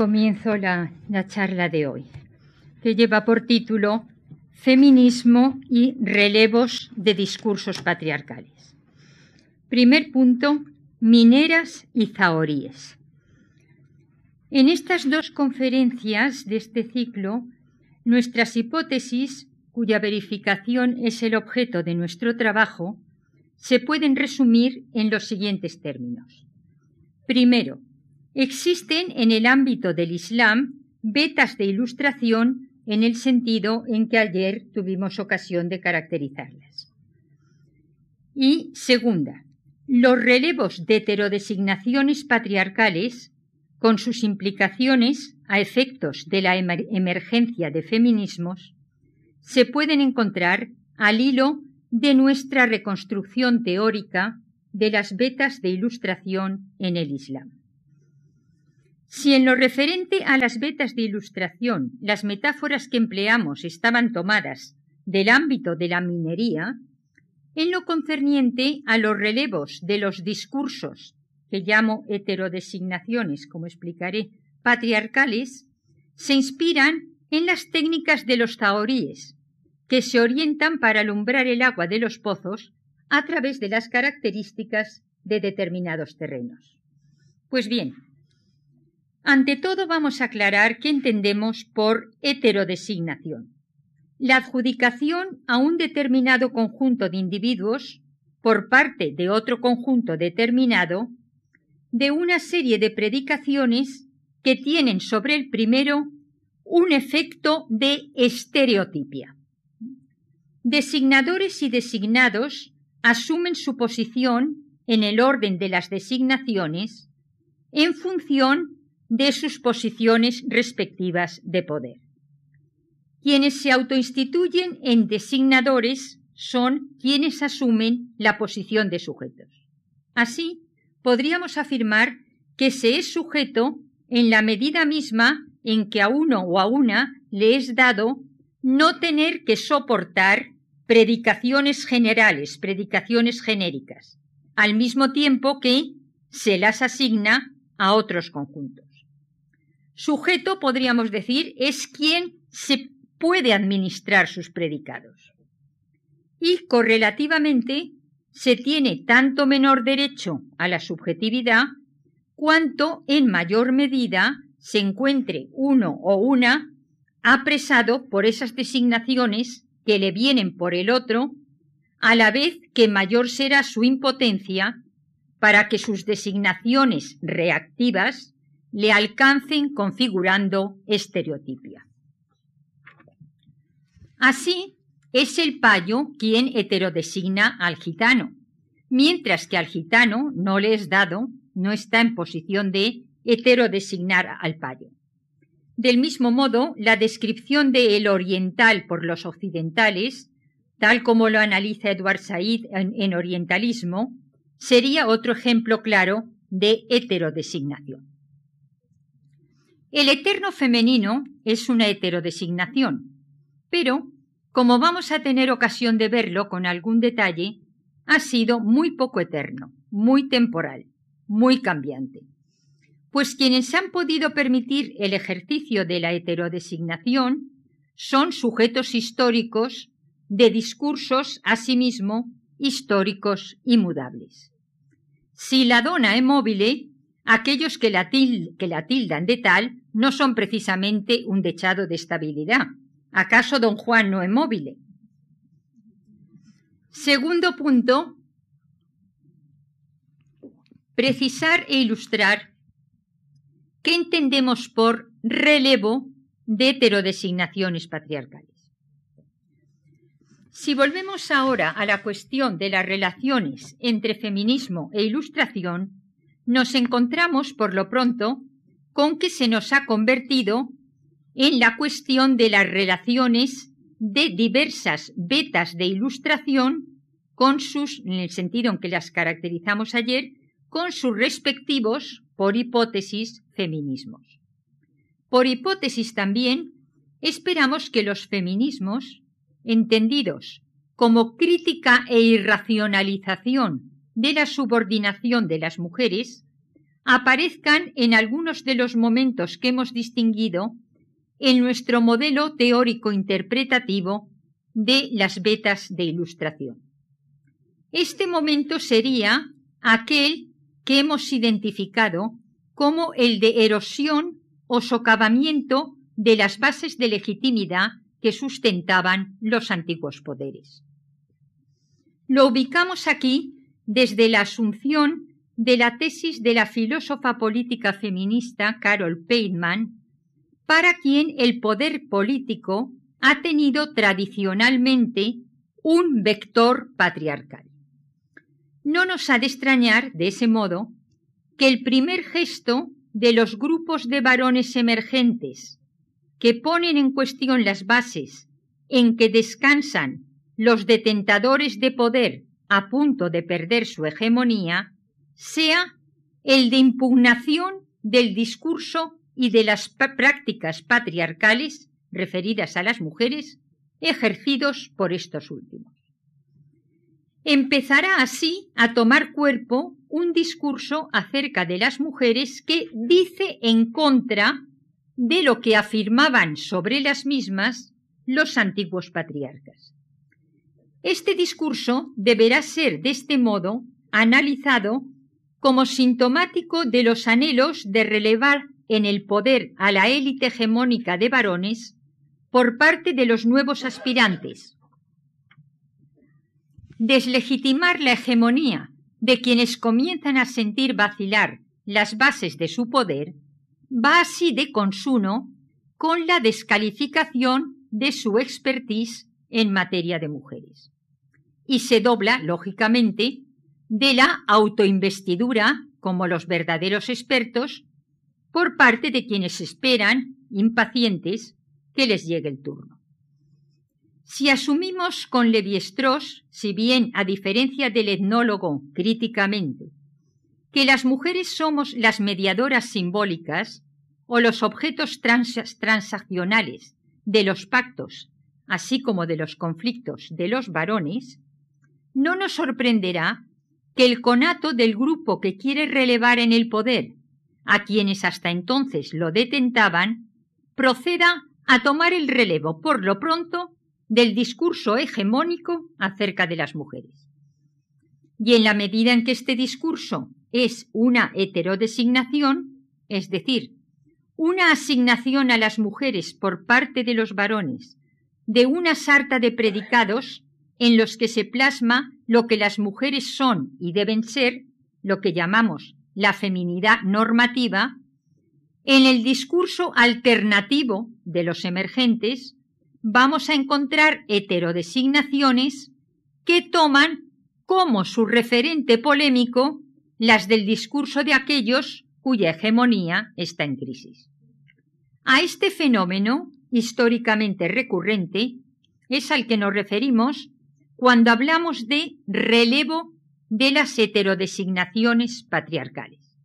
comienzo la, la charla de hoy, que lleva por título Feminismo y relevos de discursos patriarcales. Primer punto, mineras y zahoríes. En estas dos conferencias de este ciclo, nuestras hipótesis, cuya verificación es el objeto de nuestro trabajo, se pueden resumir en los siguientes términos. Primero, existen en el ámbito del Islam vetas de ilustración en el sentido en que ayer tuvimos ocasión de caracterizarlas. Y segunda, los relevos de heterodesignaciones patriarcales, con sus implicaciones a efectos de la emergencia de feminismos, se pueden encontrar al hilo de nuestra reconstrucción teórica de las vetas de ilustración en el Islam. Si en lo referente a las vetas de ilustración las metáforas que empleamos estaban tomadas del ámbito de la minería, en lo concerniente a los relevos de los discursos, que llamo heterodesignaciones, como explicaré, patriarcales, se inspiran en las técnicas de los taoríes, que se orientan para alumbrar el agua de los pozos a través de las características de determinados terrenos. Pues bien, ante todo vamos a aclarar qué entendemos por heterodesignación. La adjudicación a un determinado conjunto de individuos por parte de otro conjunto determinado de una serie de predicaciones que tienen sobre el primero un efecto de estereotipia. Designadores y designados asumen su posición en el orden de las designaciones en función de sus posiciones respectivas de poder. Quienes se autoinstituyen en designadores son quienes asumen la posición de sujetos. Así, podríamos afirmar que se es sujeto en la medida misma en que a uno o a una le es dado no tener que soportar predicaciones generales, predicaciones genéricas, al mismo tiempo que se las asigna a otros conjuntos. Sujeto, podríamos decir, es quien se puede administrar sus predicados. Y correlativamente se tiene tanto menor derecho a la subjetividad cuanto en mayor medida se encuentre uno o una apresado por esas designaciones que le vienen por el otro, a la vez que mayor será su impotencia para que sus designaciones reactivas le alcancen configurando estereotipia. Así, es el payo quien heterodesigna al gitano, mientras que al gitano no le es dado, no está en posición de heterodesignar al payo. Del mismo modo, la descripción de el oriental por los occidentales, tal como lo analiza Edward Said en, en Orientalismo, sería otro ejemplo claro de heterodesignación. El eterno femenino es una heterodesignación, pero, como vamos a tener ocasión de verlo con algún detalle, ha sido muy poco eterno, muy temporal, muy cambiante. Pues quienes han podido permitir el ejercicio de la heterodesignación son sujetos históricos de discursos asimismo históricos y mudables. Si la dona es móvil, aquellos que la, que la tildan de tal no son precisamente un dechado de estabilidad. ¿Acaso don Juan no es móvil? Segundo punto, precisar e ilustrar qué entendemos por relevo de heterodesignaciones patriarcales. Si volvemos ahora a la cuestión de las relaciones entre feminismo e ilustración, nos encontramos por lo pronto con que se nos ha convertido en la cuestión de las relaciones de diversas vetas de ilustración con sus, en el sentido en que las caracterizamos ayer, con sus respectivos, por hipótesis, feminismos. Por hipótesis también, esperamos que los feminismos, entendidos como crítica e irracionalización de la subordinación de las mujeres, aparezcan en algunos de los momentos que hemos distinguido en nuestro modelo teórico interpretativo de las vetas de ilustración. Este momento sería aquel que hemos identificado como el de erosión o socavamiento de las bases de legitimidad que sustentaban los antiguos poderes. Lo ubicamos aquí desde la asunción de la tesis de la filósofa política feminista Carol Pateman, para quien el poder político ha tenido tradicionalmente un vector patriarcal. No nos ha de extrañar, de ese modo, que el primer gesto de los grupos de varones emergentes que ponen en cuestión las bases en que descansan los detentadores de poder a punto de perder su hegemonía, sea el de impugnación del discurso y de las prácticas patriarcales referidas a las mujeres ejercidos por estos últimos. Empezará así a tomar cuerpo un discurso acerca de las mujeres que dice en contra de lo que afirmaban sobre las mismas los antiguos patriarcas. Este discurso deberá ser de este modo analizado como sintomático de los anhelos de relevar en el poder a la élite hegemónica de varones por parte de los nuevos aspirantes, deslegitimar la hegemonía de quienes comienzan a sentir vacilar las bases de su poder, va así de consuno con la descalificación de su expertise en materia de mujeres. Y se dobla, lógicamente, de la autoinvestidura como los verdaderos expertos por parte de quienes esperan, impacientes, que les llegue el turno. Si asumimos con Levi-Strauss, si bien a diferencia del etnólogo críticamente, que las mujeres somos las mediadoras simbólicas o los objetos transaccionales de los pactos, así como de los conflictos de los varones, no nos sorprenderá que el conato del grupo que quiere relevar en el poder a quienes hasta entonces lo detentaban, proceda a tomar el relevo por lo pronto del discurso hegemónico acerca de las mujeres. Y en la medida en que este discurso es una heterodesignación, es decir, una asignación a las mujeres por parte de los varones de una sarta de predicados en los que se plasma lo que las mujeres son y deben ser, lo que llamamos la feminidad normativa, en el discurso alternativo de los emergentes vamos a encontrar heterodesignaciones que toman como su referente polémico las del discurso de aquellos cuya hegemonía está en crisis. A este fenómeno, históricamente recurrente, es al que nos referimos cuando hablamos de relevo de las heterodesignaciones patriarcales.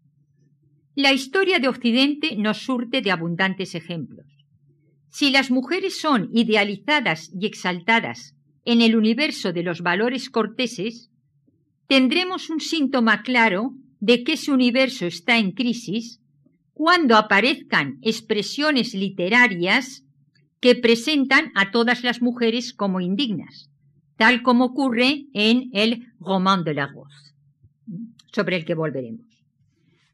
La historia de Occidente nos surte de abundantes ejemplos. Si las mujeres son idealizadas y exaltadas en el universo de los valores corteses, tendremos un síntoma claro de que ese universo está en crisis cuando aparezcan expresiones literarias que presentan a todas las mujeres como indignas, tal como ocurre en el Roman de la Rose, sobre el que volveremos.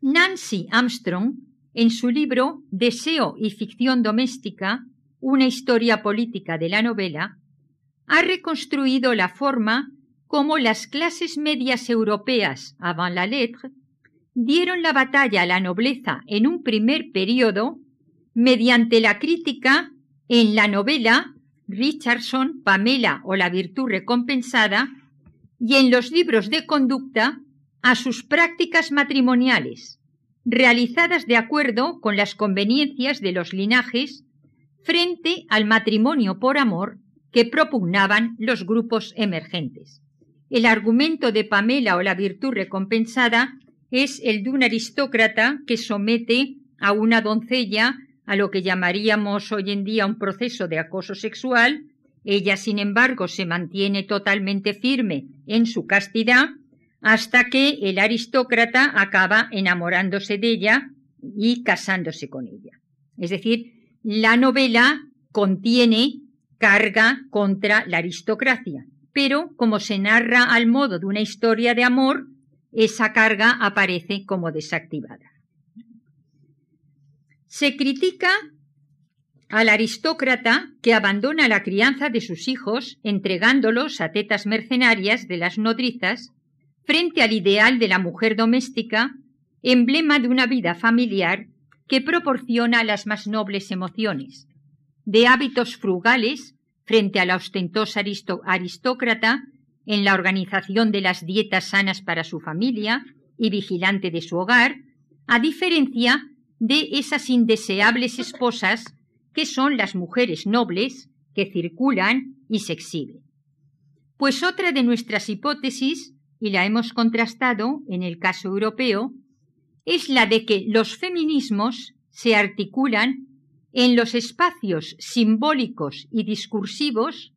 Nancy Armstrong, en su libro Deseo y ficción doméstica, una historia política de la novela, ha reconstruido la forma como las clases medias europeas avant la lettre dieron la batalla a la nobleza en un primer periodo mediante la crítica en la novela Richardson, Pamela o la virtud recompensada, y en los libros de conducta a sus prácticas matrimoniales, realizadas de acuerdo con las conveniencias de los linajes frente al matrimonio por amor que propugnaban los grupos emergentes. El argumento de Pamela o la virtud recompensada es el de un aristócrata que somete a una doncella a lo que llamaríamos hoy en día un proceso de acoso sexual, ella sin embargo se mantiene totalmente firme en su castidad, hasta que el aristócrata acaba enamorándose de ella y casándose con ella. Es decir, la novela contiene carga contra la aristocracia, pero como se narra al modo de una historia de amor, esa carga aparece como desactivada. Se critica al aristócrata que abandona la crianza de sus hijos entregándolos a tetas mercenarias de las nodrizas frente al ideal de la mujer doméstica, emblema de una vida familiar que proporciona las más nobles emociones, de hábitos frugales frente a la ostentosa aristócrata en la organización de las dietas sanas para su familia y vigilante de su hogar, a diferencia de esas indeseables esposas que son las mujeres nobles que circulan y se exhiben. Pues otra de nuestras hipótesis, y la hemos contrastado en el caso europeo, es la de que los feminismos se articulan en los espacios simbólicos y discursivos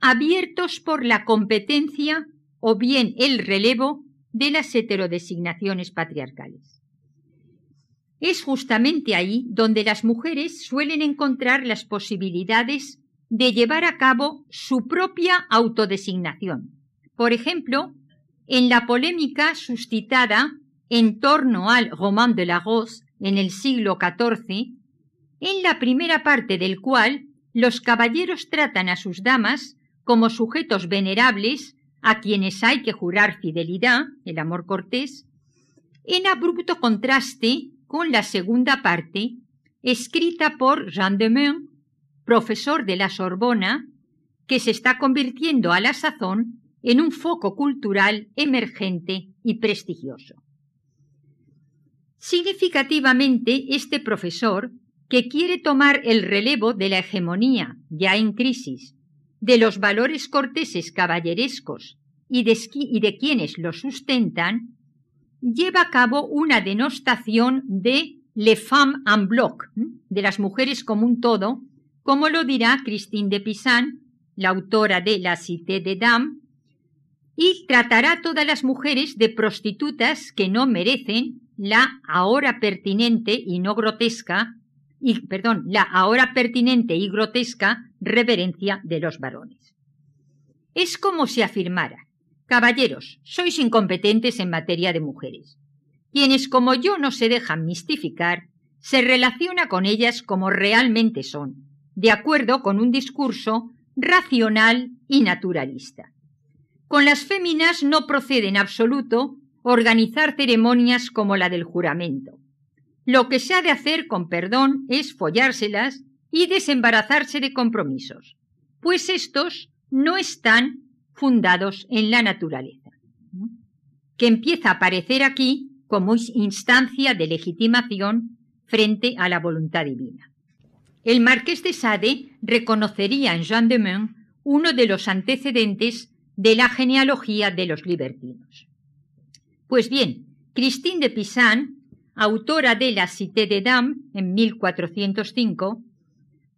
abiertos por la competencia o bien el relevo de las heterodesignaciones patriarcales. Es justamente ahí donde las mujeres suelen encontrar las posibilidades de llevar a cabo su propia autodesignación. Por ejemplo, en la polémica suscitada en torno al Roman de la Rose en el siglo XIV, en la primera parte del cual los caballeros tratan a sus damas como sujetos venerables a quienes hay que jurar fidelidad, el amor cortés, en abrupto contraste con la segunda parte, escrita por Jean de Meun, profesor de la Sorbona, que se está convirtiendo a la sazón en un foco cultural emergente y prestigioso. Significativamente, este profesor, que quiere tomar el relevo de la hegemonía ya en crisis de los valores corteses caballerescos y de, y de quienes los sustentan, lleva a cabo una denostación de les femmes en bloc, de las mujeres como un todo, como lo dirá Christine de Pisan, la autora de La Cité de Dames, y tratará a todas las mujeres de prostitutas que no merecen la ahora pertinente y no grotesca, y, perdón, la ahora pertinente y grotesca reverencia de los varones. Es como si afirmara, caballeros, sois incompetentes en materia de mujeres. Quienes como yo no se dejan mistificar, se relaciona con ellas como realmente son, de acuerdo con un discurso racional y naturalista. Con las féminas no procede en absoluto organizar ceremonias como la del juramento. Lo que se ha de hacer con perdón es follárselas y desembarazarse de compromisos, pues estos no están fundados en la naturaleza, que empieza a aparecer aquí como instancia de legitimación frente a la voluntad divina. El marqués de Sade reconocería en Jean de Meun uno de los antecedentes de la genealogía de los libertinos. Pues bien, Christine de Pisan, autora de La Cité de Dames en 1405,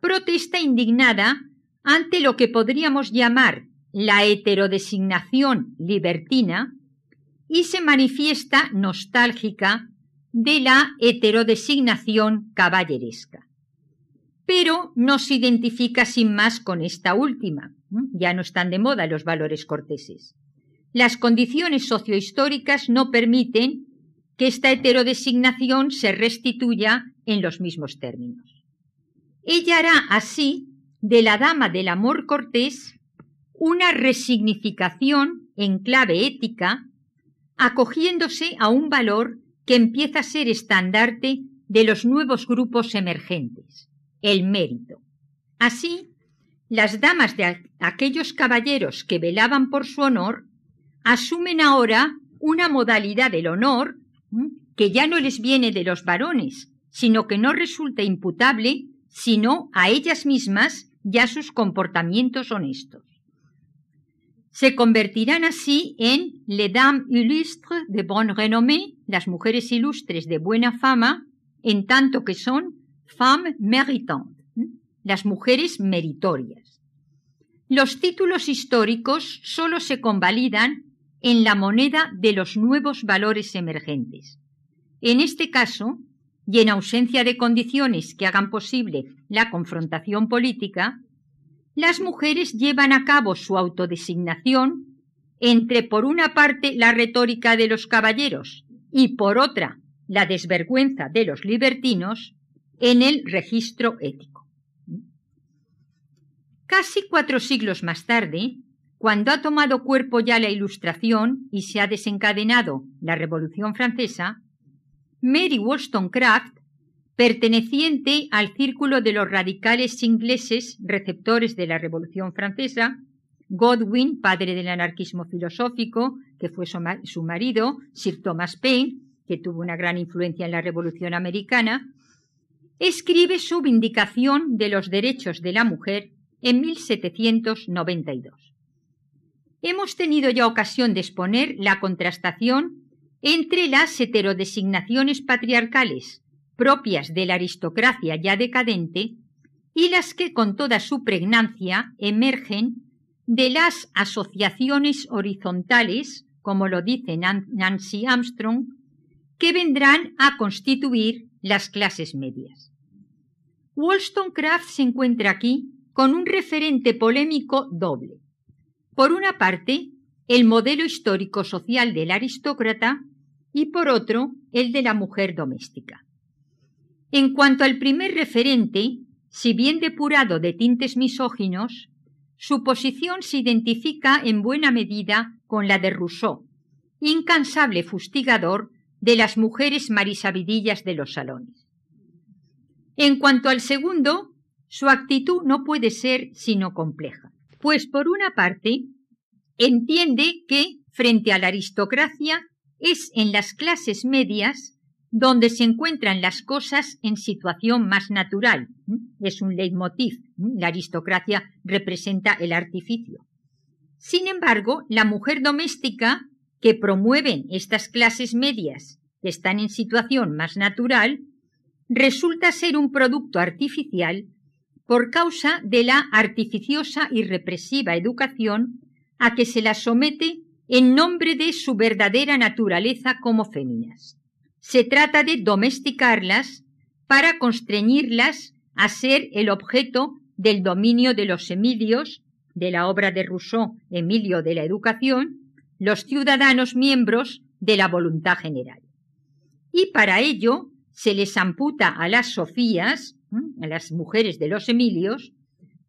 protesta indignada ante lo que podríamos llamar la heterodesignación libertina y se manifiesta nostálgica de la heterodesignación caballeresca. Pero no se identifica sin más con esta última. Ya no están de moda los valores corteses. Las condiciones sociohistóricas no permiten que esta heterodesignación se restituya en los mismos términos. Ella hará así de la dama del amor cortés una resignificación en clave ética, acogiéndose a un valor que empieza a ser estandarte de los nuevos grupos emergentes, el mérito. Así, las damas de aquellos caballeros que velaban por su honor asumen ahora una modalidad del honor que ya no les viene de los varones, sino que no resulta imputable sino a ellas mismas y a sus comportamientos honestos. Se convertirán así en les dames illustres de bonne renommée, las mujeres ilustres de buena fama, en tanto que son femmes méritantes, las mujeres meritorias. Los títulos históricos solo se convalidan en la moneda de los nuevos valores emergentes. En este caso, y en ausencia de condiciones que hagan posible la confrontación política, las mujeres llevan a cabo su autodesignación entre, por una parte, la retórica de los caballeros y, por otra, la desvergüenza de los libertinos en el registro ético. Casi cuatro siglos más tarde, cuando ha tomado cuerpo ya la Ilustración y se ha desencadenado la Revolución Francesa, Mary Wollstonecraft, perteneciente al círculo de los radicales ingleses receptores de la Revolución Francesa, Godwin, padre del anarquismo filosófico, que fue su marido, Sir Thomas Paine, que tuvo una gran influencia en la Revolución Americana, escribe su Vindicación de los Derechos de la Mujer en 1792. Hemos tenido ya ocasión de exponer la contrastación entre las heterodesignaciones patriarcales propias de la aristocracia ya decadente y las que con toda su pregnancia emergen de las asociaciones horizontales, como lo dice Nancy Armstrong, que vendrán a constituir las clases medias. Wollstonecraft se encuentra aquí con un referente polémico doble. Por una parte, el modelo histórico-social del aristócrata y por otro, el de la mujer doméstica. En cuanto al primer referente, si bien depurado de tintes misóginos, su posición se identifica en buena medida con la de Rousseau, incansable fustigador de las mujeres marisabidillas de los salones. En cuanto al segundo, su actitud no puede ser sino compleja, pues por una parte entiende que, frente a la aristocracia, es en las clases medias donde se encuentran las cosas en situación más natural. Es un leitmotiv. La aristocracia representa el artificio. Sin embargo, la mujer doméstica que promueven estas clases medias que están en situación más natural resulta ser un producto artificial por causa de la artificiosa y represiva educación a que se la somete en nombre de su verdadera naturaleza como féminas. Se trata de domesticarlas para constreñirlas a ser el objeto del dominio de los Emilios, de la obra de Rousseau, Emilio de la Educación, los ciudadanos miembros de la voluntad general. Y para ello se les amputa a las Sofías, a las mujeres de los Emilios,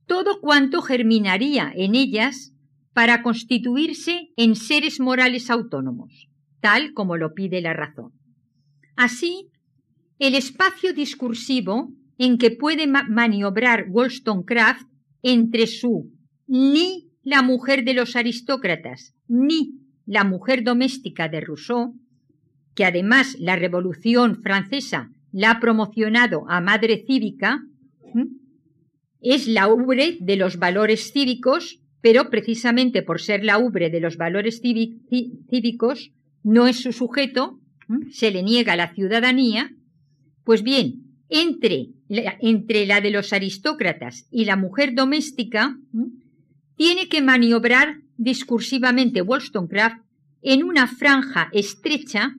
todo cuanto germinaría en ellas para constituirse en seres morales autónomos, tal como lo pide la razón. Así, el espacio discursivo en que puede maniobrar Wollstonecraft entre su ni la mujer de los aristócratas ni la mujer doméstica de Rousseau, que además la Revolución Francesa la ha promocionado a madre cívica, es la ubre de los valores cívicos pero precisamente por ser la ubre de los valores cívicos, no es su sujeto, se le niega la ciudadanía, pues bien, entre, entre la de los aristócratas y la mujer doméstica, tiene que maniobrar discursivamente Wollstonecraft en una franja estrecha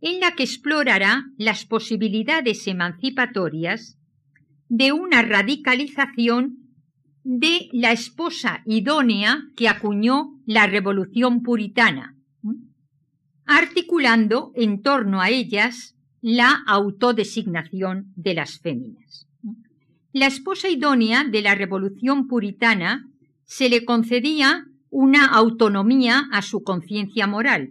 en la que explorará las posibilidades emancipatorias de una radicalización de la esposa idónea que acuñó la revolución puritana, articulando en torno a ellas la autodesignación de las féminas. La esposa idónea de la revolución puritana se le concedía una autonomía a su conciencia moral,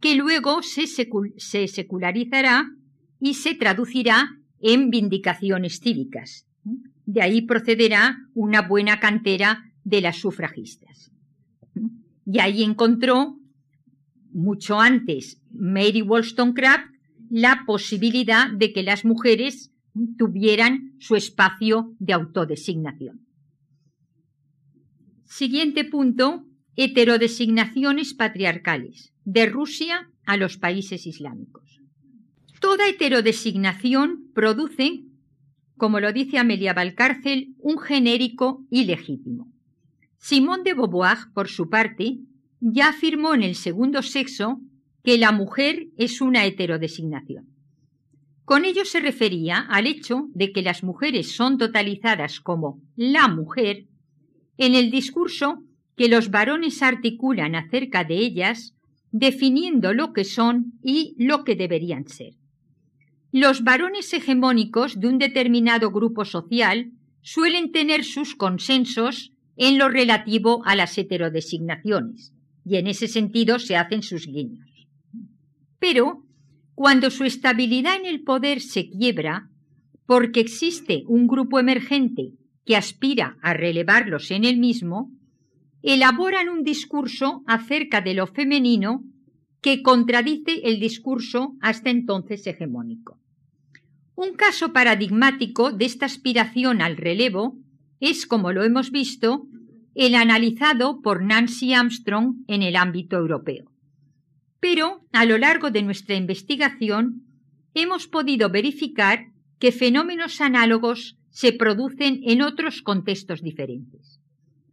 que luego se, se, secularizará y se traducirá en vindicaciones cívicas. De ahí procederá una buena cantera de las sufragistas. Y ahí encontró, mucho antes, Mary Wollstonecraft, la posibilidad de que las mujeres tuvieran su espacio de autodesignación. Siguiente punto, heterodesignaciones patriarcales, de Rusia a los países islámicos. Toda heterodesignación produce como lo dice Amelia Valcárcel, un genérico ilegítimo. Simón de Beauvoir, por su parte, ya afirmó en el segundo sexo que la mujer es una heterodesignación. Con ello se refería al hecho de que las mujeres son totalizadas como la mujer en el discurso que los varones articulan acerca de ellas, definiendo lo que son y lo que deberían ser. Los varones hegemónicos de un determinado grupo social suelen tener sus consensos en lo relativo a las heterodesignaciones, y en ese sentido se hacen sus guiños. Pero, cuando su estabilidad en el poder se quiebra, porque existe un grupo emergente que aspira a relevarlos en el mismo, elaboran un discurso acerca de lo femenino que contradice el discurso hasta entonces hegemónico. Un caso paradigmático de esta aspiración al relevo es, como lo hemos visto, el analizado por Nancy Armstrong en el ámbito europeo. Pero, a lo largo de nuestra investigación, hemos podido verificar que fenómenos análogos se producen en otros contextos diferentes.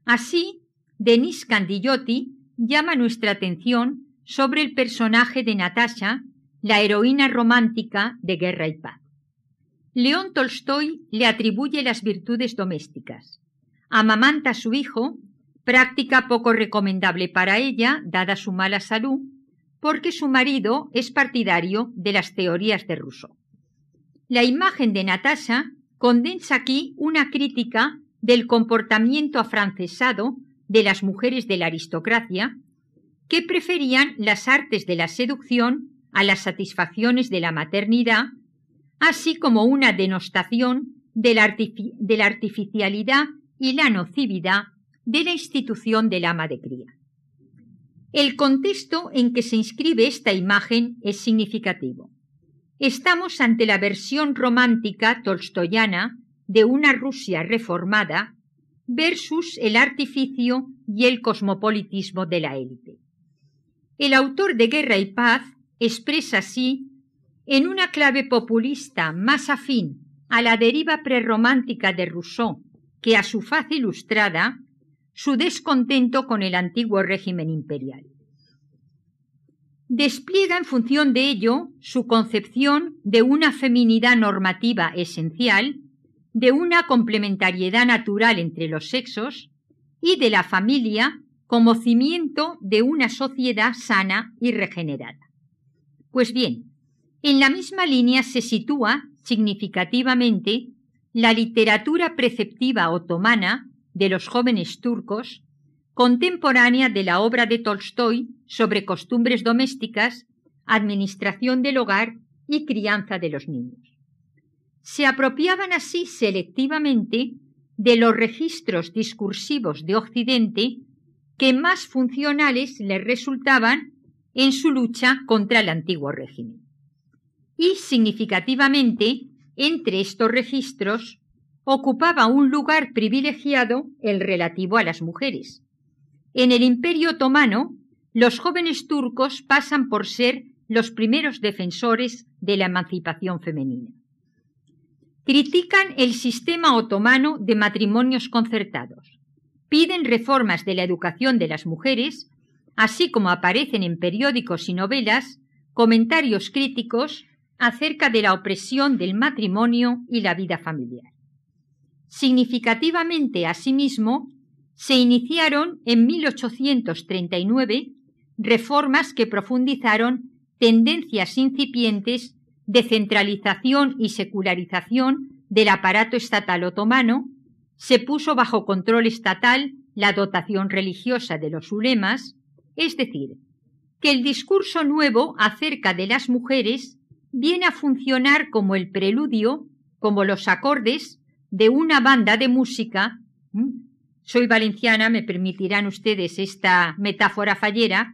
Así, Denis Candigliotti llama nuestra atención sobre el personaje de Natasha, la heroína romántica de Guerra y Paz. León Tolstoy le atribuye las virtudes domésticas. Amamanta a su hijo, práctica poco recomendable para ella, dada su mala salud, porque su marido es partidario de las teorías de Rousseau. La imagen de Natasha condensa aquí una crítica del comportamiento afrancesado de las mujeres de la aristocracia que preferían las artes de la seducción a las satisfacciones de la maternidad, así como una denostación de la, artificialidad y la nocividad de la institución del ama de cría. El contexto en que se inscribe esta imagen es significativo. Estamos ante la versión romántica tolstoyana de una Rusia reformada versus el artificio y el cosmopolitismo de la élite. El autor de Guerra y Paz expresa así, en una clave populista más afín a la deriva prerromántica de Rousseau que a su faz ilustrada, su descontento con el antiguo régimen imperial. Despliega en función de ello su concepción de una feminidad normativa esencial de una complementariedad natural entre los sexos y de la familia como cimiento de una sociedad sana y regenerada. Pues bien, en la misma línea se sitúa significativamente la literatura preceptiva otomana de los jóvenes turcos, contemporánea de la obra de Tolstoy sobre costumbres domésticas, administración del hogar y crianza de los niños se apropiaban así selectivamente de los registros discursivos de Occidente que más funcionales les resultaban en su lucha contra el antiguo régimen. Y significativamente, entre estos registros, ocupaba un lugar privilegiado el relativo a las mujeres. En el Imperio otomano, los jóvenes turcos pasan por ser los primeros defensores de la emancipación femenina critican el sistema otomano de matrimonios concertados, piden reformas de la educación de las mujeres, así como aparecen en periódicos y novelas comentarios críticos acerca de la opresión del matrimonio y la vida familiar. Significativamente, asimismo, se iniciaron en 1839 reformas que profundizaron tendencias incipientes de centralización y secularización del aparato estatal otomano, se puso bajo control estatal la dotación religiosa de los ulemas, es decir, que el discurso nuevo acerca de las mujeres viene a funcionar como el preludio, como los acordes de una banda de música. Soy valenciana, me permitirán ustedes esta metáfora fallera.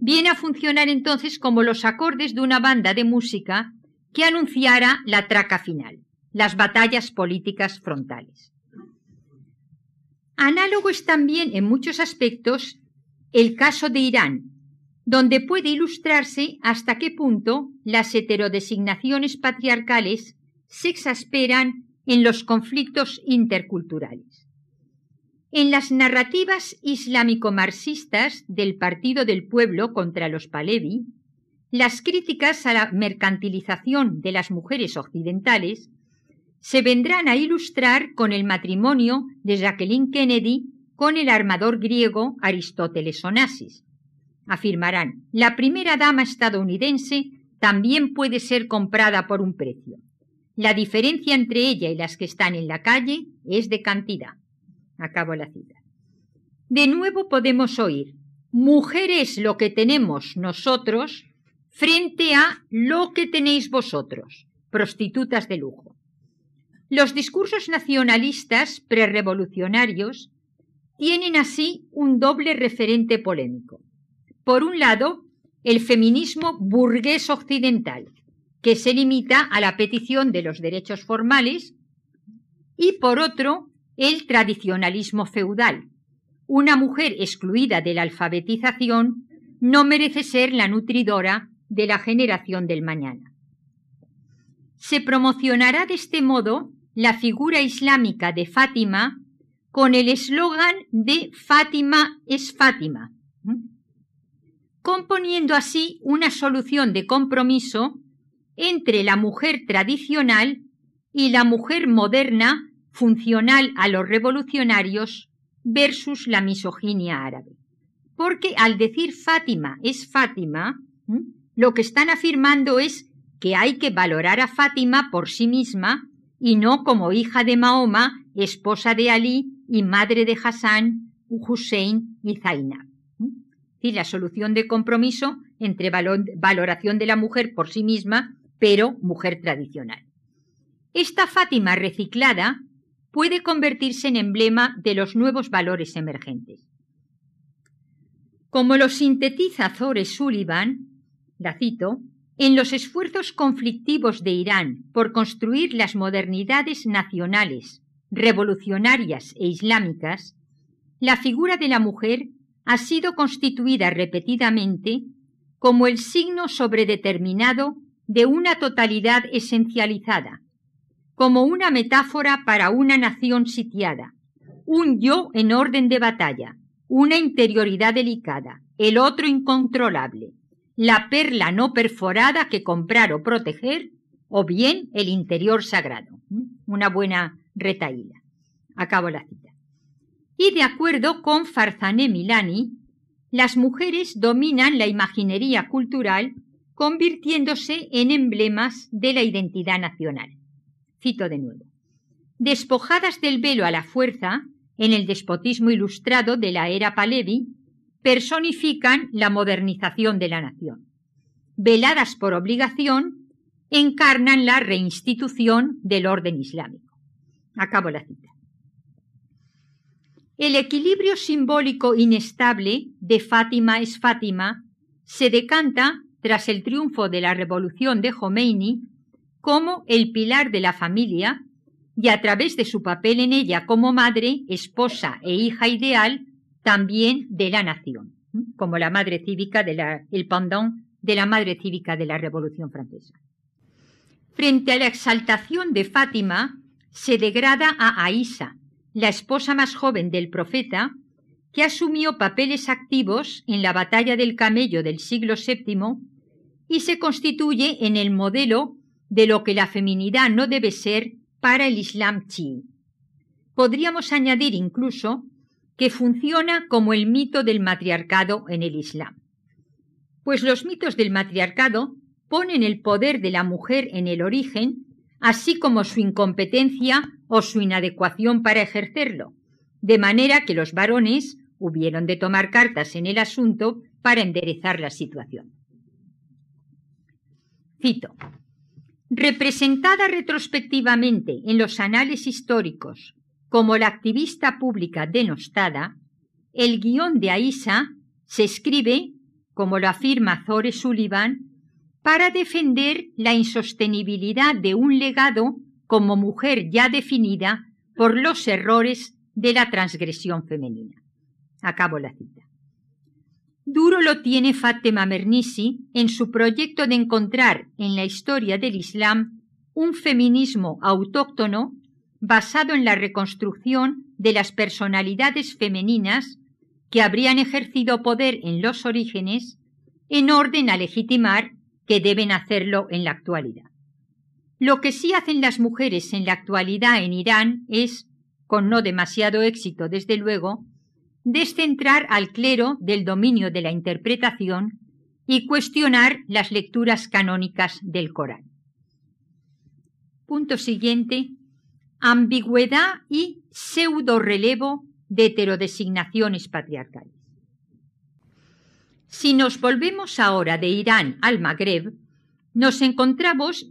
Viene a funcionar entonces como los acordes de una banda de música que anunciara la traca final, las batallas políticas frontales. Análogo es también en muchos aspectos el caso de Irán, donde puede ilustrarse hasta qué punto las heterodesignaciones patriarcales se exasperan en los conflictos interculturales. En las narrativas islámico-marxistas del Partido del Pueblo contra los Palevi, las críticas a la mercantilización de las mujeres occidentales se vendrán a ilustrar con el matrimonio de Jacqueline Kennedy con el armador griego Aristóteles Onassis. Afirmarán, la primera dama estadounidense también puede ser comprada por un precio. La diferencia entre ella y las que están en la calle es de cantidad. Acabo la cita. De nuevo podemos oír, mujer es lo que tenemos nosotros frente a lo que tenéis vosotros, prostitutas de lujo. Los discursos nacionalistas prerevolucionarios tienen así un doble referente polémico. Por un lado, el feminismo burgués occidental, que se limita a la petición de los derechos formales, y por otro, el tradicionalismo feudal. Una mujer excluida de la alfabetización no merece ser la nutridora de la generación del mañana. Se promocionará de este modo la figura islámica de Fátima con el eslogan de Fátima es Fátima, componiendo así una solución de compromiso entre la mujer tradicional y la mujer moderna funcional a los revolucionarios versus la misoginia árabe. Porque al decir Fátima es Fátima, lo que están afirmando es que hay que valorar a Fátima por sí misma y no como hija de Mahoma, esposa de Ali y madre de Hassan, Hussein y Zainab. Y la solución de compromiso entre valoración de la mujer por sí misma, pero mujer tradicional. Esta Fátima reciclada puede convertirse en emblema de los nuevos valores emergentes. Como lo sintetiza Zore Sullivan, la cito, en los esfuerzos conflictivos de Irán por construir las modernidades nacionales, revolucionarias e islámicas, la figura de la mujer ha sido constituida repetidamente como el signo sobredeterminado de una totalidad esencializada, como una metáfora para una nación sitiada, un yo en orden de batalla, una interioridad delicada, el otro incontrolable, la perla no perforada que comprar o proteger, o bien el interior sagrado. Una buena retaíla. Acabo la cita. Y de acuerdo con Farzane Milani, las mujeres dominan la imaginería cultural convirtiéndose en emblemas de la identidad nacional. Cito de nuevo. Despojadas del velo a la fuerza, en el despotismo ilustrado de la era Palevi, personifican la modernización de la nación. Veladas por obligación, encarnan la reinstitución del orden islámico. Acabo la cita. El equilibrio simbólico inestable de Fátima es Fátima se decanta tras el triunfo de la revolución de Khomeini como el pilar de la familia y a través de su papel en ella como madre, esposa e hija ideal, también de la nación, como la madre cívica de la, de la madre cívica de la Revolución Francesa. Frente a la exaltación de Fátima, se degrada a Aisa, la esposa más joven del profeta, que asumió papeles activos en la batalla del camello del siglo VII y se constituye en el modelo de lo que la feminidad no debe ser para el Islam chií. Podríamos añadir incluso que funciona como el mito del matriarcado en el Islam. Pues los mitos del matriarcado ponen el poder de la mujer en el origen, así como su incompetencia o su inadecuación para ejercerlo, de manera que los varones hubieron de tomar cartas en el asunto para enderezar la situación. Cito. Representada retrospectivamente en los anales históricos como la activista pública denostada, el guion de Aisa se escribe, como lo afirma Zore Sullivan, para defender la insostenibilidad de un legado como mujer ya definida por los errores de la transgresión femenina. Acabo la cita. Duro lo tiene Fatima Mernisi en su proyecto de encontrar en la historia del Islam un feminismo autóctono basado en la reconstrucción de las personalidades femeninas que habrían ejercido poder en los orígenes en orden a legitimar que deben hacerlo en la actualidad. Lo que sí hacen las mujeres en la actualidad en Irán es, con no demasiado éxito desde luego, descentrar al clero del dominio de la interpretación y cuestionar las lecturas canónicas del Corán. Punto siguiente. Ambigüedad y pseudo relevo de heterodesignaciones patriarcales. Si nos volvemos ahora de Irán al Magreb, nos encontramos,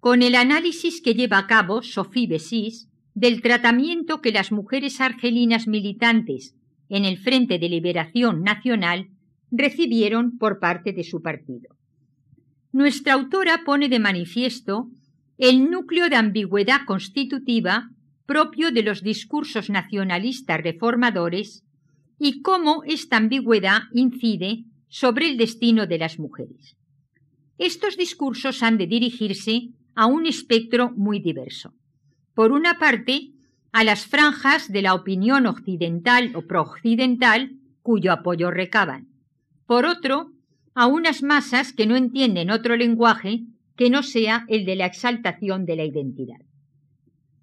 con el análisis que lleva a cabo Sophie Bessis del tratamiento que las mujeres argelinas militantes en el Frente de Liberación Nacional recibieron por parte de su partido. Nuestra autora pone de manifiesto el núcleo de ambigüedad constitutiva propio de los discursos nacionalistas reformadores y cómo esta ambigüedad incide sobre el destino de las mujeres. Estos discursos han de dirigirse a un espectro muy diverso. Por una parte, a las franjas de la opinión occidental o prooccidental cuyo apoyo recaban. Por otro, a unas masas que no entienden otro lenguaje que no sea el de la exaltación de la identidad.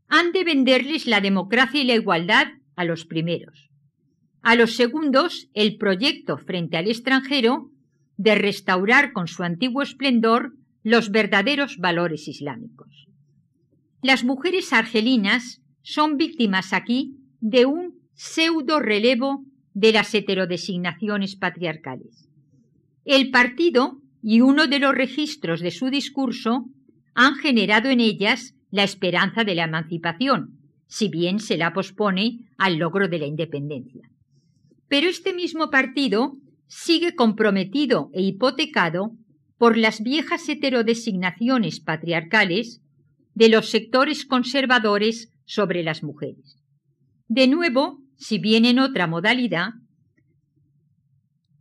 Han de venderles la democracia y la igualdad a los primeros. A los segundos, el proyecto frente al extranjero de restaurar con su antiguo esplendor los verdaderos valores islámicos. Las mujeres argelinas son víctimas aquí de un pseudo relevo de las heterodesignaciones patriarcales. El partido y uno de los registros de su discurso han generado en ellas la esperanza de la emancipación, si bien se la pospone al logro de la independencia. Pero este mismo partido sigue comprometido e hipotecado por las viejas heterodesignaciones patriarcales de los sectores conservadores sobre las mujeres. De nuevo, si bien en otra modalidad,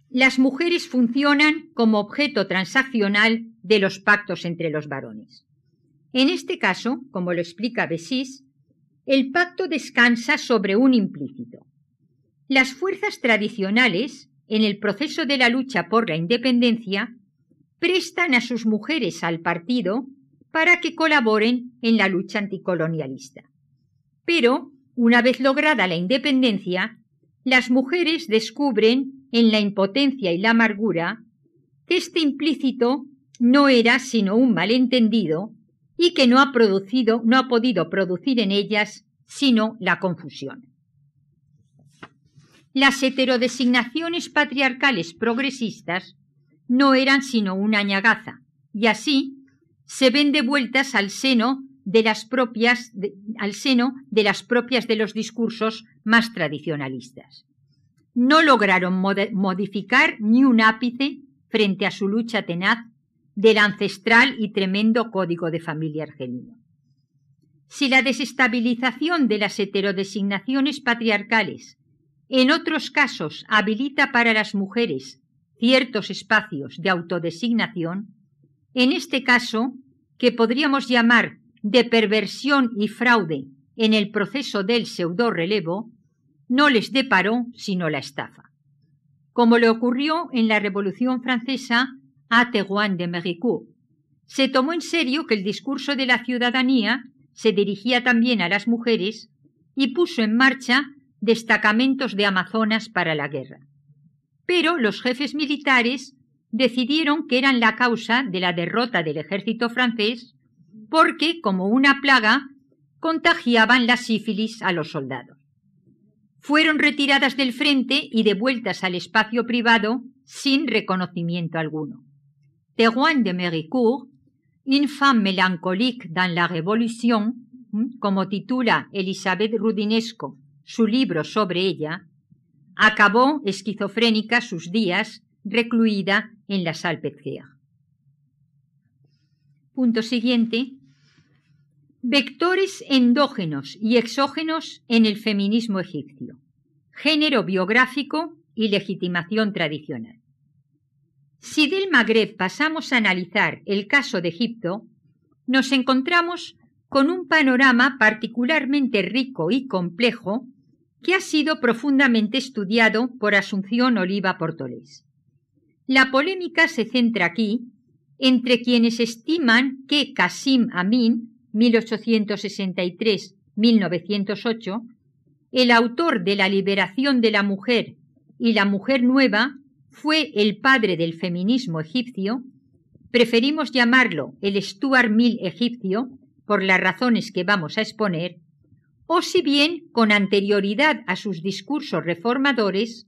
las mujeres funcionan como objeto transaccional de los pactos entre los varones. En este caso, como lo explica Bessis, el pacto descansa sobre un implícito. Las fuerzas tradicionales, en el proceso de la lucha por la independencia, prestan a sus mujeres al partido para que colaboren en la lucha anticolonialista. Pero, una vez lograda la independencia, las mujeres descubren en la impotencia y la amargura, que este implícito no era sino un malentendido y que no ha producido, no ha podido producir en ellas sino la confusión. Las heterodesignaciones patriarcales progresistas no eran sino una ñagaza, y así se ven devueltas al seno de las propias al seno de las propias de los discursos más tradicionalistas no lograron modificar ni un ápice frente a su lucha tenaz del ancestral y tremendo código de familia argelino. Si la desestabilización de las heterodesignaciones patriarcales en otros casos habilita para las mujeres ciertos espacios de autodesignación, en este caso, que podríamos llamar de perversión y fraude en el proceso del pseudo-relevo, no les deparó sino la estafa. Como le ocurrió en la Revolución Francesa a Teguan de Méricourt, se tomó en serio que el discurso de la ciudadanía se dirigía también a las mujeres y puso en marcha destacamentos de amazonas para la guerra. Pero los jefes militares decidieron que eran la causa de la derrota del ejército francés porque, como una plaga, contagiaban la sífilis a los soldados fueron retiradas del frente y devueltas al espacio privado sin reconocimiento alguno. Terouin de Méricourt, Une femme mélancolique dans la Révolution, como titula Elizabeth Rudinesco su libro sobre ella, acabó esquizofrénica sus días recluida en la Salpêtrière. Punto siguiente. Vectores endógenos y exógenos en el feminismo egipcio. Género biográfico y legitimación tradicional. Si del Magreb pasamos a analizar el caso de Egipto, nos encontramos con un panorama particularmente rico y complejo que ha sido profundamente estudiado por Asunción Oliva Portolés. La polémica se centra aquí entre quienes estiman que Casim Amin, 1863-1908, el autor de La liberación de la mujer y La mujer nueva, fue el padre del feminismo egipcio, preferimos llamarlo el Stuart Mill egipcio, por las razones que vamos a exponer, o si bien con anterioridad a sus discursos reformadores,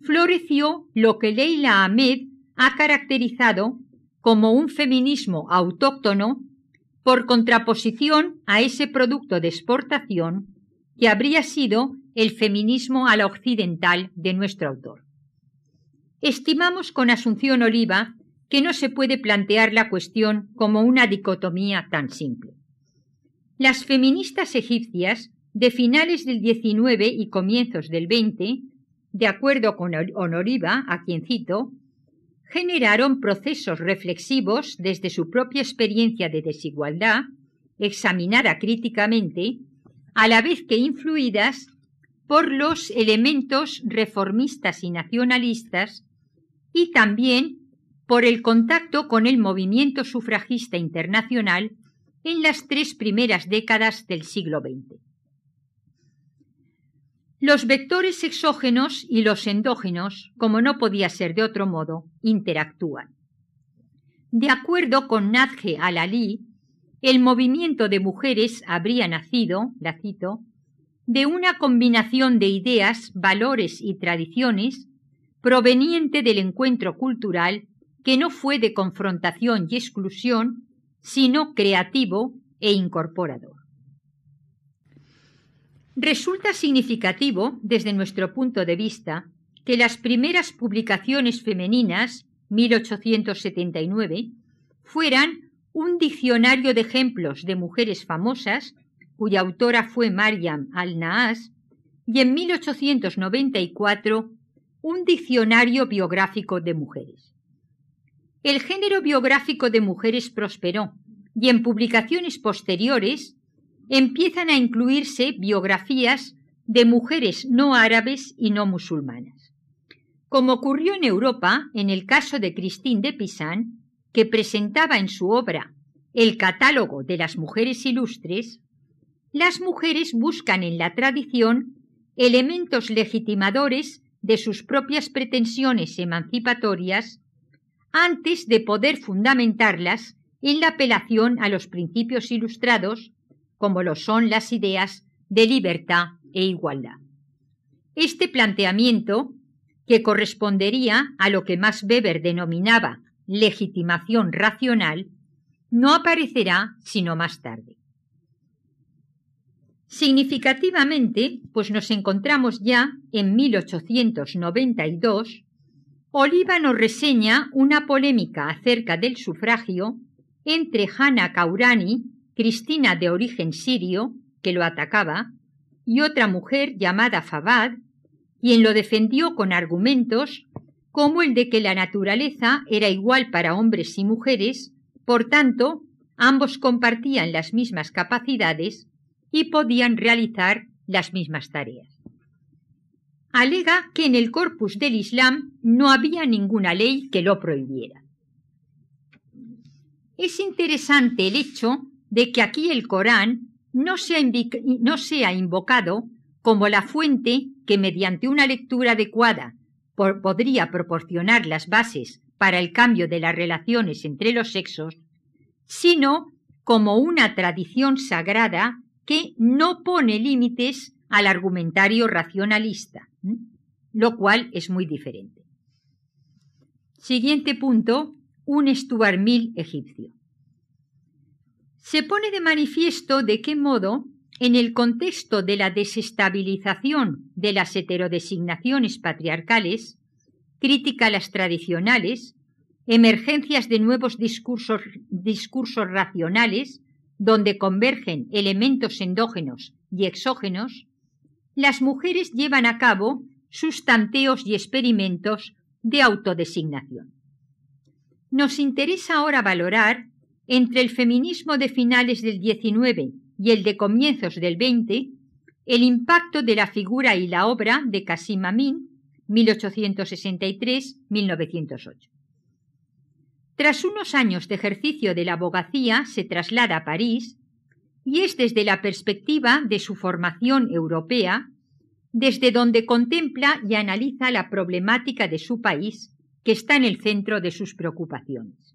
floreció lo que Leila Ahmed ha caracterizado como un feminismo autóctono por contraposición a ese producto de exportación que habría sido el feminismo a la occidental de nuestro autor. Estimamos con Asunción Oliva que no se puede plantear la cuestión como una dicotomía tan simple. Las feministas egipcias de finales del XIX y comienzos del XX, de acuerdo con Honoriva, a quien cito, generaron procesos reflexivos desde su propia experiencia de desigualdad, examinada críticamente, a la vez que influidas por los elementos reformistas y nacionalistas y también por el contacto con el movimiento sufragista internacional en las tres primeras décadas del siglo XX. Los vectores exógenos y los endógenos, como no podía ser de otro modo, interactúan. De acuerdo con Nadje al-Ali, el movimiento de mujeres habría nacido, la cito, de una combinación de ideas, valores y tradiciones proveniente del encuentro cultural que no fue de confrontación y exclusión, sino creativo e incorporador. Resulta significativo, desde nuestro punto de vista, que las primeras publicaciones femeninas, 1879, fueran un diccionario de ejemplos de mujeres famosas, cuya autora fue Mariam al-Naas, y en 1894 un diccionario biográfico de mujeres. El género biográfico de mujeres prosperó y en publicaciones posteriores empiezan a incluirse biografías de mujeres no árabes y no musulmanas. Como ocurrió en Europa en el caso de Christine de Pisan, que presentaba en su obra el catálogo de las mujeres ilustres, las mujeres buscan en la tradición elementos legitimadores de sus propias pretensiones emancipatorias antes de poder fundamentarlas en la apelación a los principios ilustrados como lo son las ideas de libertad e igualdad. Este planteamiento, que correspondería a lo que Max Weber denominaba legitimación racional, no aparecerá sino más tarde. Significativamente, pues nos encontramos ya en 1892, Oliva nos reseña una polémica acerca del sufragio entre Hanna Kaurani Cristina de origen sirio, que lo atacaba, y otra mujer llamada Fabad, quien lo defendió con argumentos como el de que la naturaleza era igual para hombres y mujeres, por tanto, ambos compartían las mismas capacidades y podían realizar las mismas tareas. Alega que en el corpus del Islam no había ninguna ley que lo prohibiera. Es interesante el hecho de que aquí el Corán no sea, invocado como la fuente que mediante una lectura adecuada podría proporcionar las bases para el cambio de las relaciones entre los sexos, sino como una tradición sagrada que no pone límites al argumentario racionalista, lo cual es muy diferente. Siguiente punto, un Stuart Mill egipcio se pone de manifiesto de qué modo, en el contexto de la desestabilización de las heterodesignaciones patriarcales, crítica a las tradicionales, emergencias de nuevos discursos, discursos racionales, donde convergen elementos endógenos y exógenos, las mujeres llevan a cabo sus tanteos y experimentos de autodesignación. Nos interesa ahora valorar entre el feminismo de finales del XIX y el de comienzos del XX el impacto de la figura y la obra de Kasim Amin, 1863-1908. Tras unos años de ejercicio de la abogacía, se traslada a París y es desde la perspectiva de su formación europea, desde donde contempla y analiza la problemática de su país, que está en el centro de sus preocupaciones.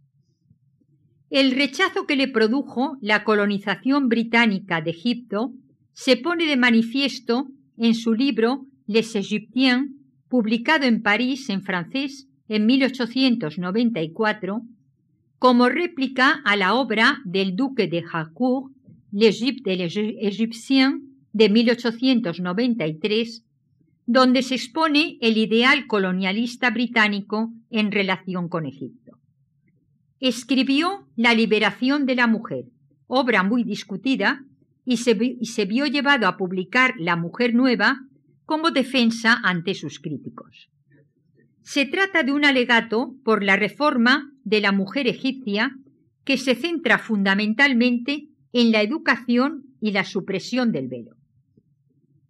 El rechazo que le produjo la colonización británica de Egipto se pone de manifiesto en su libro Les Égyptiens, publicado en París en francés en 1894, como réplica a la obra del duque de Harcourt, L'Égypte Égyptiens, de 1893, donde se expone el ideal colonialista británico en relación con Egipto. Escribió La liberación de la mujer, obra muy discutida, y se, y se vio llevado a publicar La mujer nueva como defensa ante sus críticos. Se trata de un alegato por la reforma de la mujer egipcia que se centra fundamentalmente en la educación y la supresión del velo.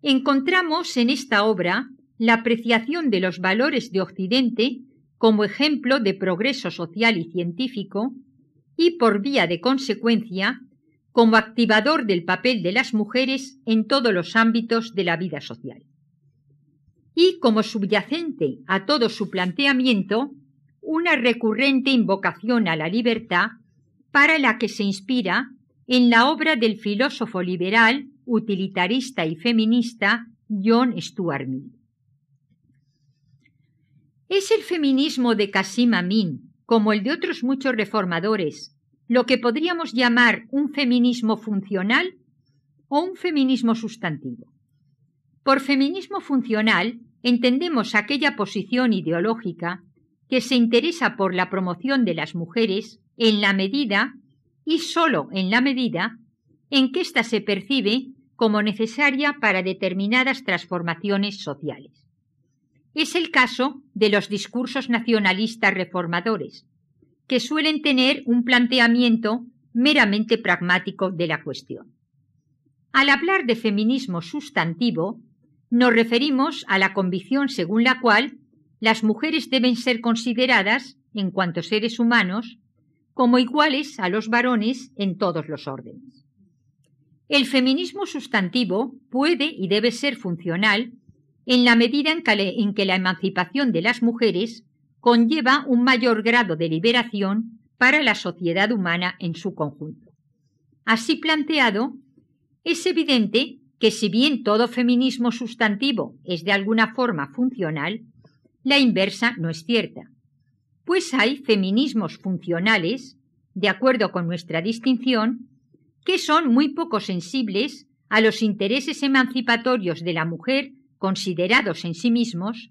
Encontramos en esta obra la apreciación de los valores de Occidente como ejemplo de progreso social y científico y por vía de consecuencia como activador del papel de las mujeres en todos los ámbitos de la vida social. Y como subyacente a todo su planteamiento, una recurrente invocación a la libertad para la que se inspira en la obra del filósofo liberal, utilitarista y feminista John Stuart Mill. ¿Es el feminismo de Kasim Amin, como el de otros muchos reformadores, lo que podríamos llamar un feminismo funcional o un feminismo sustantivo? Por feminismo funcional entendemos aquella posición ideológica que se interesa por la promoción de las mujeres en la medida y sólo en la medida en que ésta se percibe como necesaria para determinadas transformaciones sociales. Es el caso de los discursos nacionalistas reformadores, que suelen tener un planteamiento meramente pragmático de la cuestión. Al hablar de feminismo sustantivo, nos referimos a la convicción según la cual las mujeres deben ser consideradas, en cuanto seres humanos, como iguales a los varones en todos los órdenes. El feminismo sustantivo puede y debe ser funcional en la medida en que, la emancipación de las mujeres conlleva un mayor grado de liberación para la sociedad humana en su conjunto. Así planteado, es evidente que si bien todo feminismo sustantivo es de alguna forma funcional, la inversa no es cierta, pues hay feminismos funcionales, de acuerdo con nuestra distinción, que son muy poco sensibles a los intereses emancipatorios de la mujer considerados en sí mismos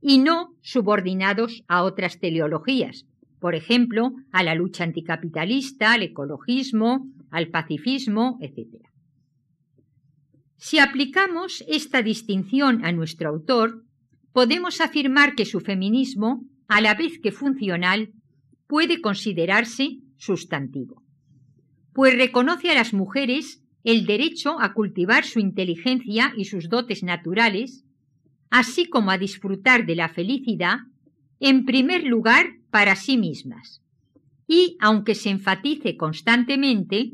y no subordinados a otras teleologías, por ejemplo, a la lucha anticapitalista, al ecologismo, al pacifismo, etc. Si aplicamos esta distinción a nuestro autor, podemos afirmar que su feminismo, a la vez que funcional, puede considerarse sustantivo, pues reconoce a las mujeres el derecho a cultivar su inteligencia y sus dotes naturales, así como a disfrutar de la felicidad, en primer lugar para sí mismas, y, aunque se enfatice constantemente,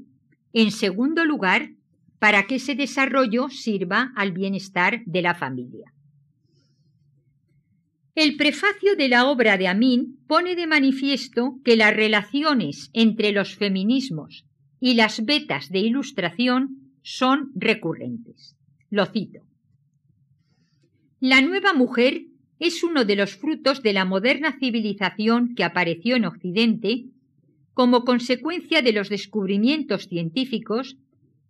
en segundo lugar, para que ese desarrollo sirva al bienestar de la familia. El prefacio de la obra de Amin pone de manifiesto que las relaciones entre los feminismos y las vetas de ilustración son recurrentes. Lo cito. La nueva mujer es uno de los frutos de la moderna civilización que apareció en Occidente como consecuencia de los descubrimientos científicos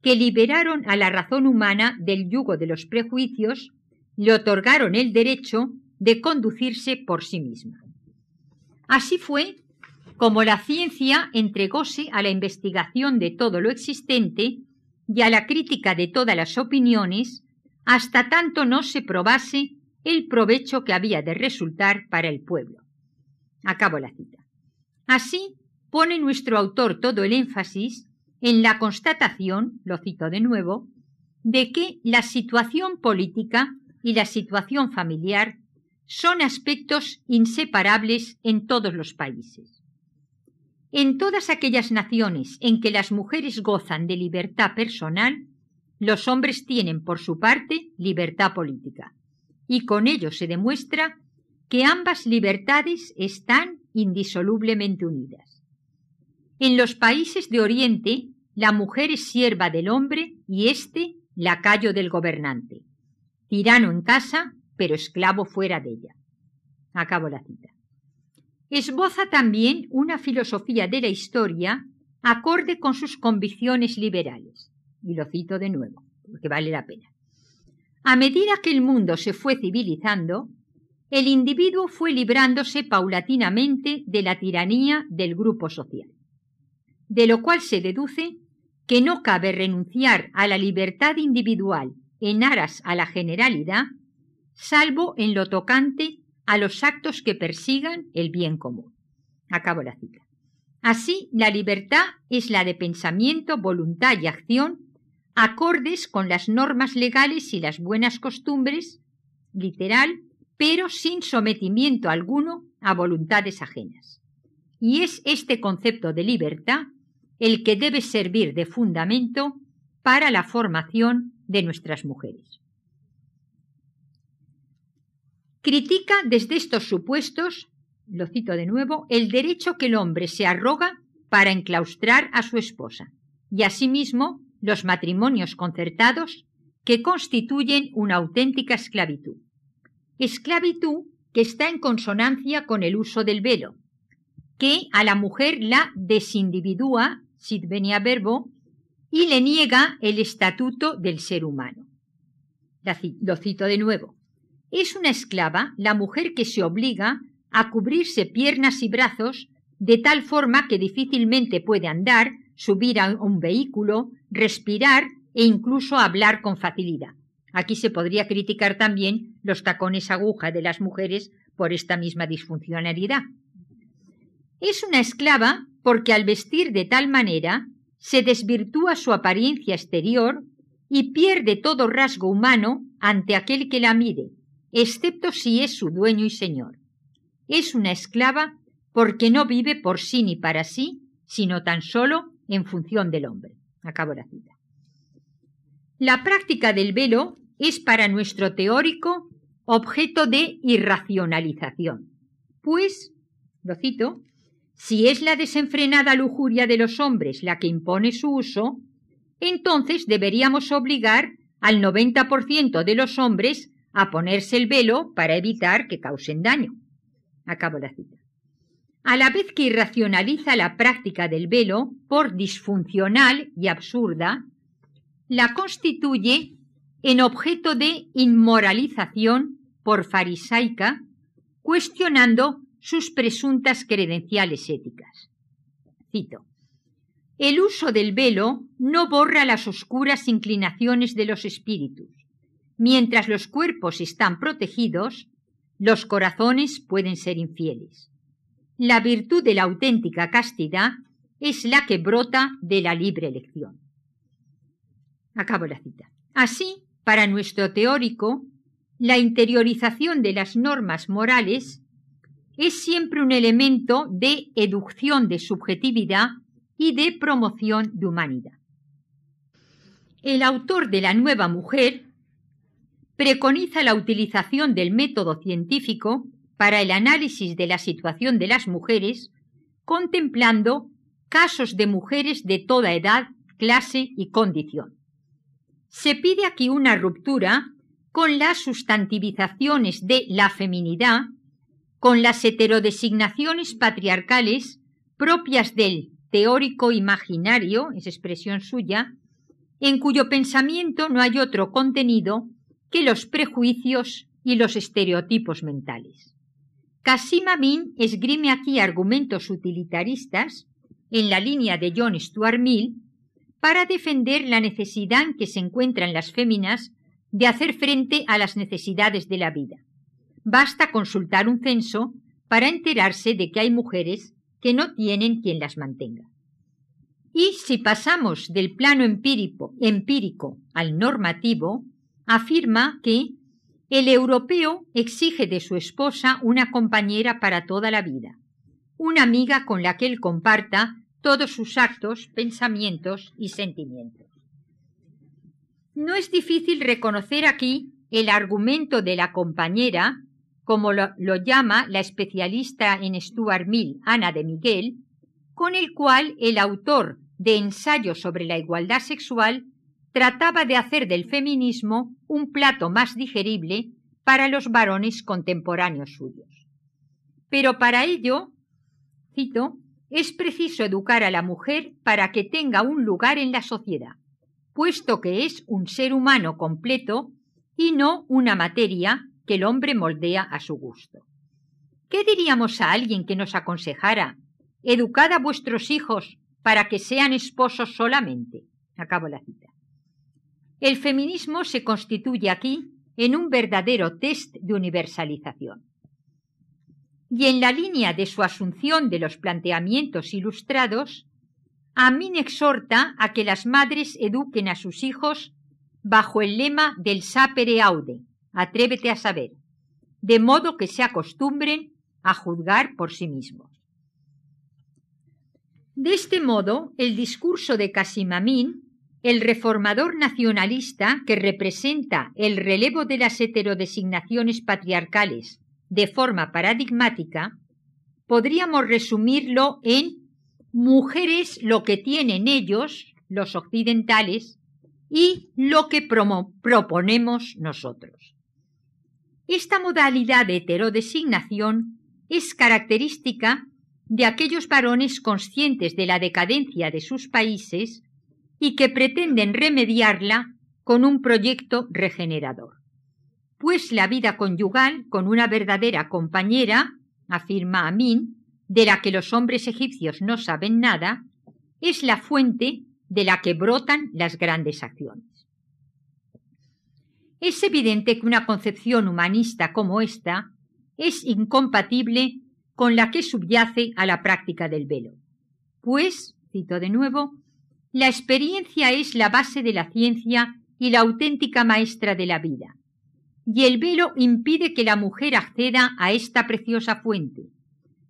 que liberaron a la razón humana del yugo de los prejuicios, le otorgaron el derecho de conducirse por sí misma. Así fue como la ciencia entregóse a la investigación de todo lo existente y a la crítica de todas las opiniones, hasta tanto no se probase el provecho que había de resultar para el pueblo. Acabo la cita. Así, pone nuestro autor todo el énfasis en la constatación, lo cito de nuevo, de que la situación política y la situación familiar son aspectos inseparables en todos los países. En todas aquellas naciones en que las mujeres gozan de libertad personal, los hombres tienen por su parte libertad política, y con ello se demuestra que ambas libertades están indisolublemente unidas. En los países de Oriente, la mujer es sierva del hombre y éste lacayo del gobernante, tirano en casa, pero esclavo fuera de ella. Acabo la cita. Esboza también una filosofía de la historia acorde con sus convicciones liberales. Y lo cito de nuevo, porque vale la pena. A medida que el mundo se fue civilizando, el individuo fue librándose paulatinamente de la tiranía del grupo social, de lo cual se deduce que no cabe renunciar a la libertad individual en aras a la generalidad, salvo en lo tocante a los actos que persigan el bien común. Acabo la cita. Así, la libertad es la de pensamiento, voluntad y acción acordes con las normas legales y las buenas costumbres, literal, pero sin sometimiento alguno a voluntades ajenas. Y es este concepto de libertad el que debe servir de fundamento para la formación de nuestras mujeres. Critica desde estos supuestos, lo cito de nuevo, el derecho que el hombre se arroga para enclaustrar a su esposa y asimismo los matrimonios concertados que constituyen una auténtica esclavitud. Esclavitud que está en consonancia con el uso del velo, que a la mujer la desindividúa sit venia verbo, y le niega el estatuto del ser humano. lo cito de nuevo. Es una esclava la mujer que se obliga a cubrirse piernas y brazos de tal forma que difícilmente puede andar, subir a un vehículo, respirar e incluso hablar con facilidad. Aquí se podría criticar también los tacones aguja de las mujeres por esta misma disfuncionalidad. Es una esclava porque al vestir de tal manera se desvirtúa su apariencia exterior y pierde todo rasgo humano ante aquel que la mire, excepto si es su dueño y señor. Es una esclava porque no vive por sí ni para sí, sino tan solo en función del hombre. Acabo la cita. La práctica del velo es para nuestro teórico objeto de irracionalización, pues, lo cito, si es la desenfrenada lujuria de los hombres la que impone su uso, entonces deberíamos obligar al 90% de los hombres a ponerse el velo para evitar que causen daño. Acabo la cita. A la vez que irracionaliza la práctica del velo por disfuncional y absurda, la constituye en objeto de inmoralización por farisaica, cuestionando sus presuntas credenciales éticas. Cito. El uso del velo no borra las oscuras inclinaciones de los espíritus. Mientras los cuerpos están protegidos, los corazones pueden ser infieles. La virtud de la auténtica castidad es la que brota de la libre elección. Acabo la cita. Así, para nuestro teórico, la interiorización de las normas morales es siempre un elemento de educción de subjetividad y de promoción de humanidad. El autor de La Nueva Mujer preconiza la utilización del método científico para el análisis de la situación de las mujeres, contemplando casos de mujeres de toda edad, clase y condición. Se pide aquí una ruptura con las sustantivizaciones de la feminidad con las heterodesignaciones patriarcales propias del teórico imaginario, es expresión suya, en cuyo pensamiento no hay otro contenido que los prejuicios y los estereotipos mentales. Casim Amin esgrime aquí argumentos utilitaristas en la línea de John Stuart Mill para defender la necesidad que se encuentran las féminas de hacer frente a las necesidades de la vida basta consultar un censo para enterarse de que hay mujeres que no tienen quien las mantenga. Y si pasamos del plano empírico al normativo, afirma que el europeo exige de su esposa una compañera para toda la vida, una amiga con la que él comparta todos sus actos, pensamientos y sentimientos. No es difícil reconocer aquí el argumento de la compañera, como lo, llama la especialista en Stuart Mill, Ana de Miguel, con el cual el autor de Ensayo sobre la igualdad sexual trataba de hacer del feminismo un plato más digerible para los varones contemporáneos suyos. Pero para ello, cito, es preciso educar a la mujer para que tenga un lugar en la sociedad, puesto que es un ser humano completo y no una materia que el hombre moldea a su gusto. ¿Qué diríamos a alguien que nos aconsejara educad a vuestros hijos para que sean esposos solamente? Acabo la cita. El feminismo se constituye aquí en un verdadero test de universalización. Y en la línea de su asunción de los planteamientos ilustrados, Amin exhorta a que las madres eduquen a sus hijos bajo el lema del sapere aude, atrévete a saber, de modo que se acostumbren a juzgar por sí mismos. De este modo, el discurso de Casimamín el reformador nacionalista que representa el relevo de las heterodesignaciones patriarcales de forma paradigmática, podríamos resumirlo en mujeres lo que tienen ellos, los occidentales, y lo que proponemos nosotros. Esta modalidad de heterodesignación es característica de aquellos varones conscientes de la decadencia de sus países y que pretenden remediarla con un proyecto regenerador. Pues la vida conyugal con una verdadera compañera, afirma Amin, de la que los hombres egipcios no saben nada, es la fuente de la que brotan las grandes acciones. Es evidente que una concepción humanista como esta es incompatible con la que subyace a la práctica del velo. Pues, cito de nuevo, la experiencia es la base de la ciencia y la auténtica maestra de la vida. Y el velo impide que la mujer acceda a esta preciosa fuente,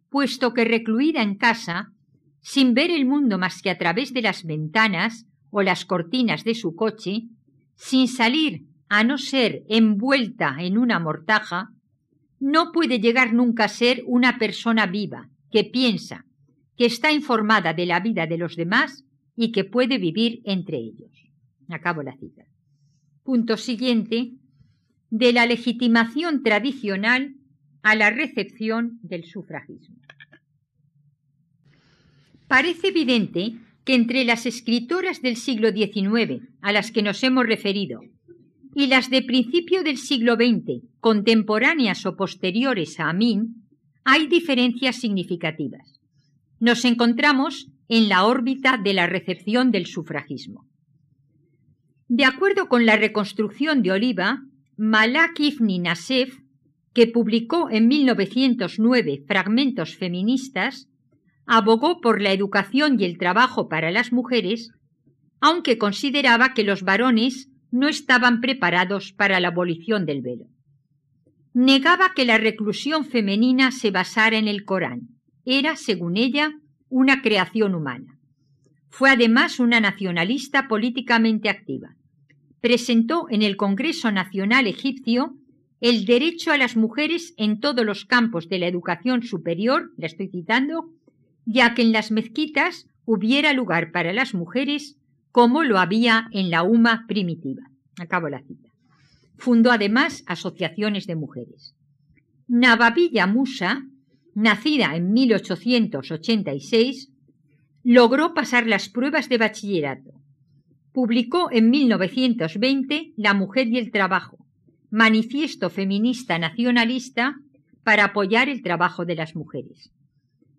puesto que recluida en casa, sin ver el mundo más que a través de las ventanas o las cortinas de su coche, sin salir a no ser envuelta en una mortaja, no puede llegar nunca a ser una persona viva, que piensa, que está informada de la vida de los demás y que puede vivir entre ellos. Acabo la cita. Punto siguiente. De la legitimación tradicional a la recepción del sufragismo. Parece evidente que entre las escritoras del siglo XIX a las que nos hemos referido y las de principio del siglo XX, contemporáneas o posteriores a Amin, hay diferencias significativas. Nos encontramos en la órbita de la recepción del sufragismo. De acuerdo con la reconstrucción de Oliva, Malak Ifni Nasef, que publicó en 1909 Fragmentos feministas, abogó por la educación y el trabajo para las mujeres, aunque consideraba que los varones no estaban preparados para la abolición del velo. Negaba que la reclusión femenina se basara en el Corán. Era, según ella, una creación humana. Fue además una nacionalista políticamente activa. Presentó en el Congreso Nacional Egipcio el derecho a las mujeres en todos los campos de la educación superior, la estoy citando, ya que en las mezquitas hubiera lugar para las mujeres como lo había en la UMA primitiva. Acabo la cita. Fundó además asociaciones de mujeres. Navavilla Musa nacida en 1886, logró pasar las pruebas de bachillerato. Publicó en 1920 La mujer y el trabajo, manifiesto feminista nacionalista para apoyar el trabajo de las mujeres.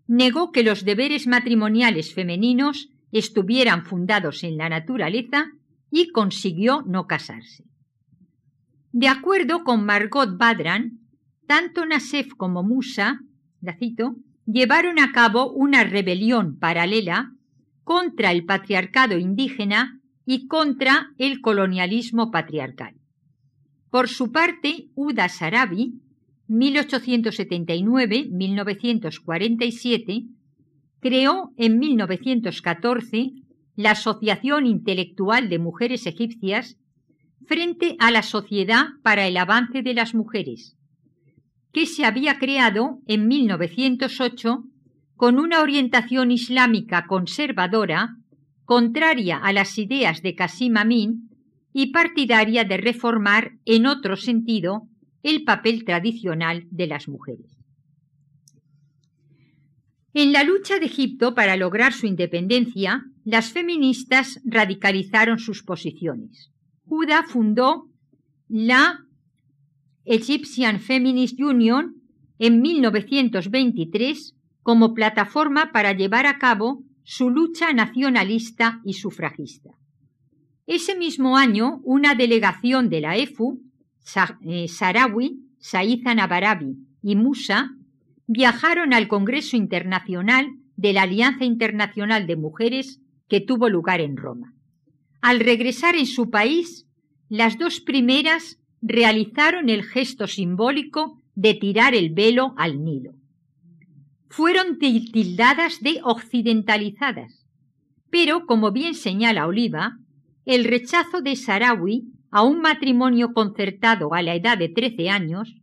Negó que los deberes matrimoniales femeninos estuvieran fundados en la naturaleza y consiguió no casarse. De acuerdo con Margot Badran, tanto Nassef como Musa llevaron a cabo una rebelión paralela contra el patriarcado indígena y contra el colonialismo patriarcal. Por su parte, Uda Sarabi, 1879-1947, creó en 1914 la Asociación Intelectual de Mujeres Egipcias frente a la Sociedad para el Avance de las Mujeres, que se había creado en 1908 con una orientación islámica conservadora, contraria a las ideas de Qasim Amin y partidaria de reformar en otro sentido el papel tradicional de las mujeres. En la lucha de Egipto para lograr su independencia, las feministas radicalizaron sus posiciones. Juda fundó la Egyptian Feminist Union en 1923 como plataforma para llevar a cabo su lucha nacionalista y sufragista. Ese mismo año, una delegación de la EFU, eh, Sarawi, Saiza Nabarabi y Musa, viajaron al Congreso Internacional de la Alianza Internacional de Mujeres que tuvo lugar en Roma. Al regresar en su país, las dos primeras realizaron el gesto simbólico de tirar el velo al Nilo. Fueron tildadas de occidentalizadas, pero, como bien señala Oliva, el rechazo de Sarawi a un matrimonio concertado a la edad de 13 años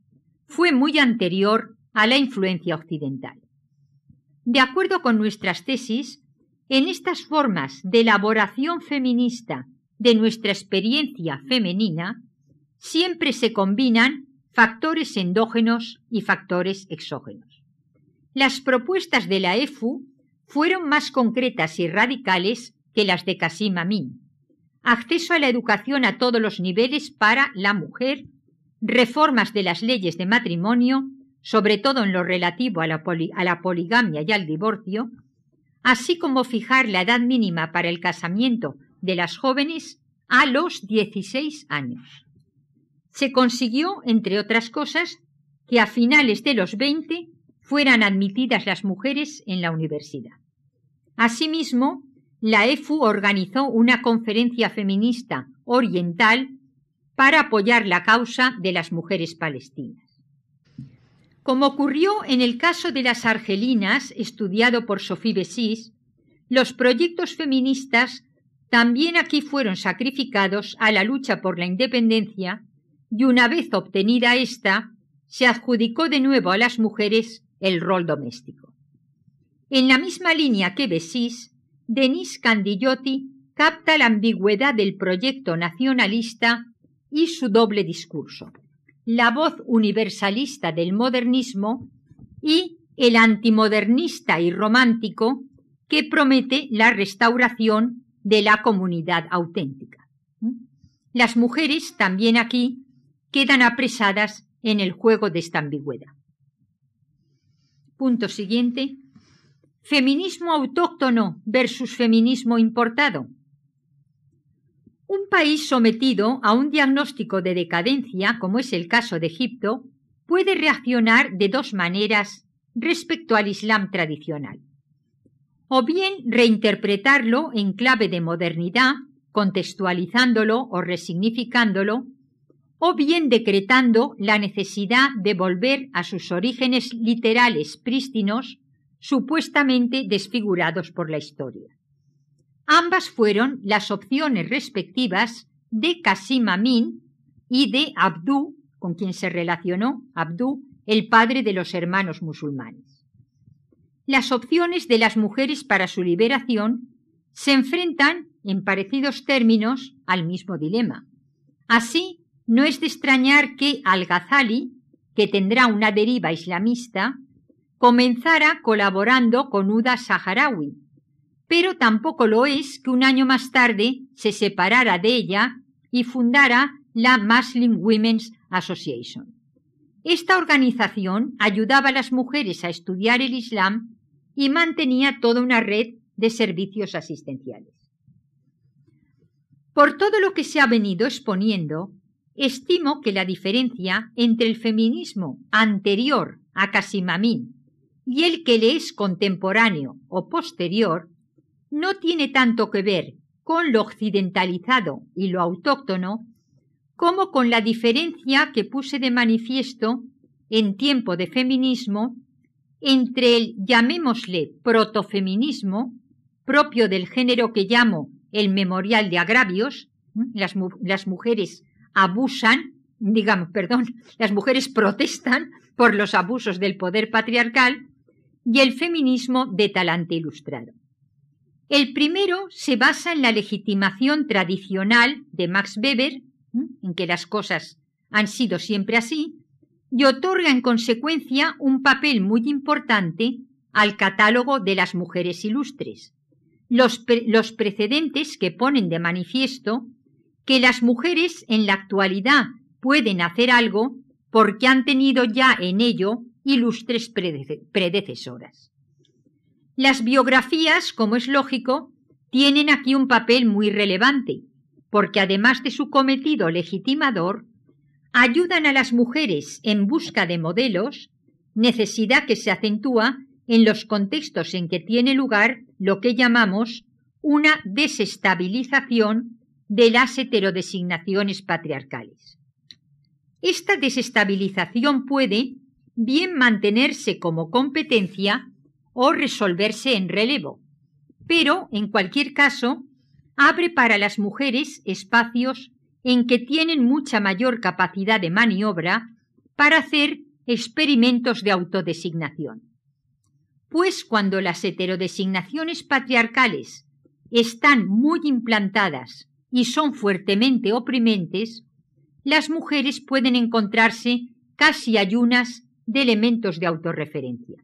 fue muy anterior a la influencia occidental. De acuerdo con nuestras tesis, en estas formas de elaboración feminista de nuestra experiencia femenina, siempre se combinan factores endógenos y factores exógenos. Las propuestas de la EFU fueron más concretas y radicales que las de Kasim Amin. Acceso a la educación a todos los niveles para la mujer, reformas de las leyes de matrimonio, sobre todo en lo relativo a la, a la poligamia y al divorcio, así como fijar la edad mínima para el casamiento de las jóvenes a los 16 años. Se consiguió, entre otras cosas, que a finales de los 20 fueran admitidas las mujeres en la universidad. Asimismo, la EFU organizó una conferencia feminista oriental para apoyar la causa de las mujeres palestinas. Como ocurrió en el caso de las argelinas, estudiado por Sophie Bessis, los proyectos feministas también aquí fueron sacrificados a la lucha por la independencia y una vez obtenida esta, se adjudicó de nuevo a las mujeres el rol doméstico. En la misma línea que Bessis, Denis Candigliotti capta la ambigüedad del proyecto nacionalista y su doble discurso la voz universalista del modernismo y el antimodernista y romántico que promete la restauración de la comunidad auténtica. Las mujeres también aquí quedan apresadas en el juego de esta ambigüedad. Punto siguiente. Feminismo autóctono versus feminismo importado. Un país sometido a un diagnóstico de decadencia, como es el caso de Egipto, puede reaccionar de dos maneras respecto al Islam tradicional. O bien reinterpretarlo en clave de modernidad, contextualizándolo o resignificándolo, o bien decretando la necesidad de volver a sus orígenes literales prístinos, supuestamente desfigurados por la historia. Ambas fueron las opciones respectivas de Qasim Amin y de Abdú, con quien se relacionó Abdú, el padre de los hermanos musulmanes. Las opciones de las mujeres para su liberación se enfrentan, en parecidos términos, al mismo dilema. Así, no es de extrañar que Al-Ghazali, que tendrá una deriva islamista, comenzara colaborando con Uda Saharawi, pero tampoco lo es que un año más tarde se separara de ella y fundara la Muslim Women's Association. Esta organización ayudaba a las mujeres a estudiar el Islam y mantenía toda una red de servicios asistenciales. Por todo lo que se ha venido exponiendo, estimo que la diferencia entre el feminismo anterior a Amin y el que le es contemporáneo o posterior no tiene tanto que ver con lo occidentalizado y lo autóctono como con la diferencia que puse de manifiesto en tiempo de feminismo entre el, llamémosle, protofeminismo, propio del género que llamo el memorial de agravios, las, las mujeres abusan, digamos, perdón, las mujeres protestan por los abusos del poder patriarcal, y el feminismo de talante ilustrado. El primero se basa en la legitimación tradicional de Max Weber, en que las cosas han sido siempre así, y otorga en consecuencia un papel muy importante al catálogo de las mujeres ilustres. Los, los, precedentes que ponen de manifiesto que las mujeres en la actualidad pueden hacer algo porque han tenido ya en ello ilustres predecesoras. Las biografías, como es lógico, tienen aquí un papel muy relevante, porque además de su cometido legitimador, ayudan a las mujeres en busca de modelos, necesidad que se acentúa en los contextos en que tiene lugar lo que llamamos una desestabilización de las heterodesignaciones patriarcales. Esta desestabilización puede bien mantenerse como competencia o resolverse en relevo, pero, en cualquier caso, abre para las mujeres espacios en que tienen mucha mayor capacidad de maniobra para hacer experimentos de autodesignación. Pues cuando las heterodesignaciones patriarcales están muy implantadas y son fuertemente oprimentes, las mujeres pueden encontrarse casi ayunas de elementos de autorreferencia.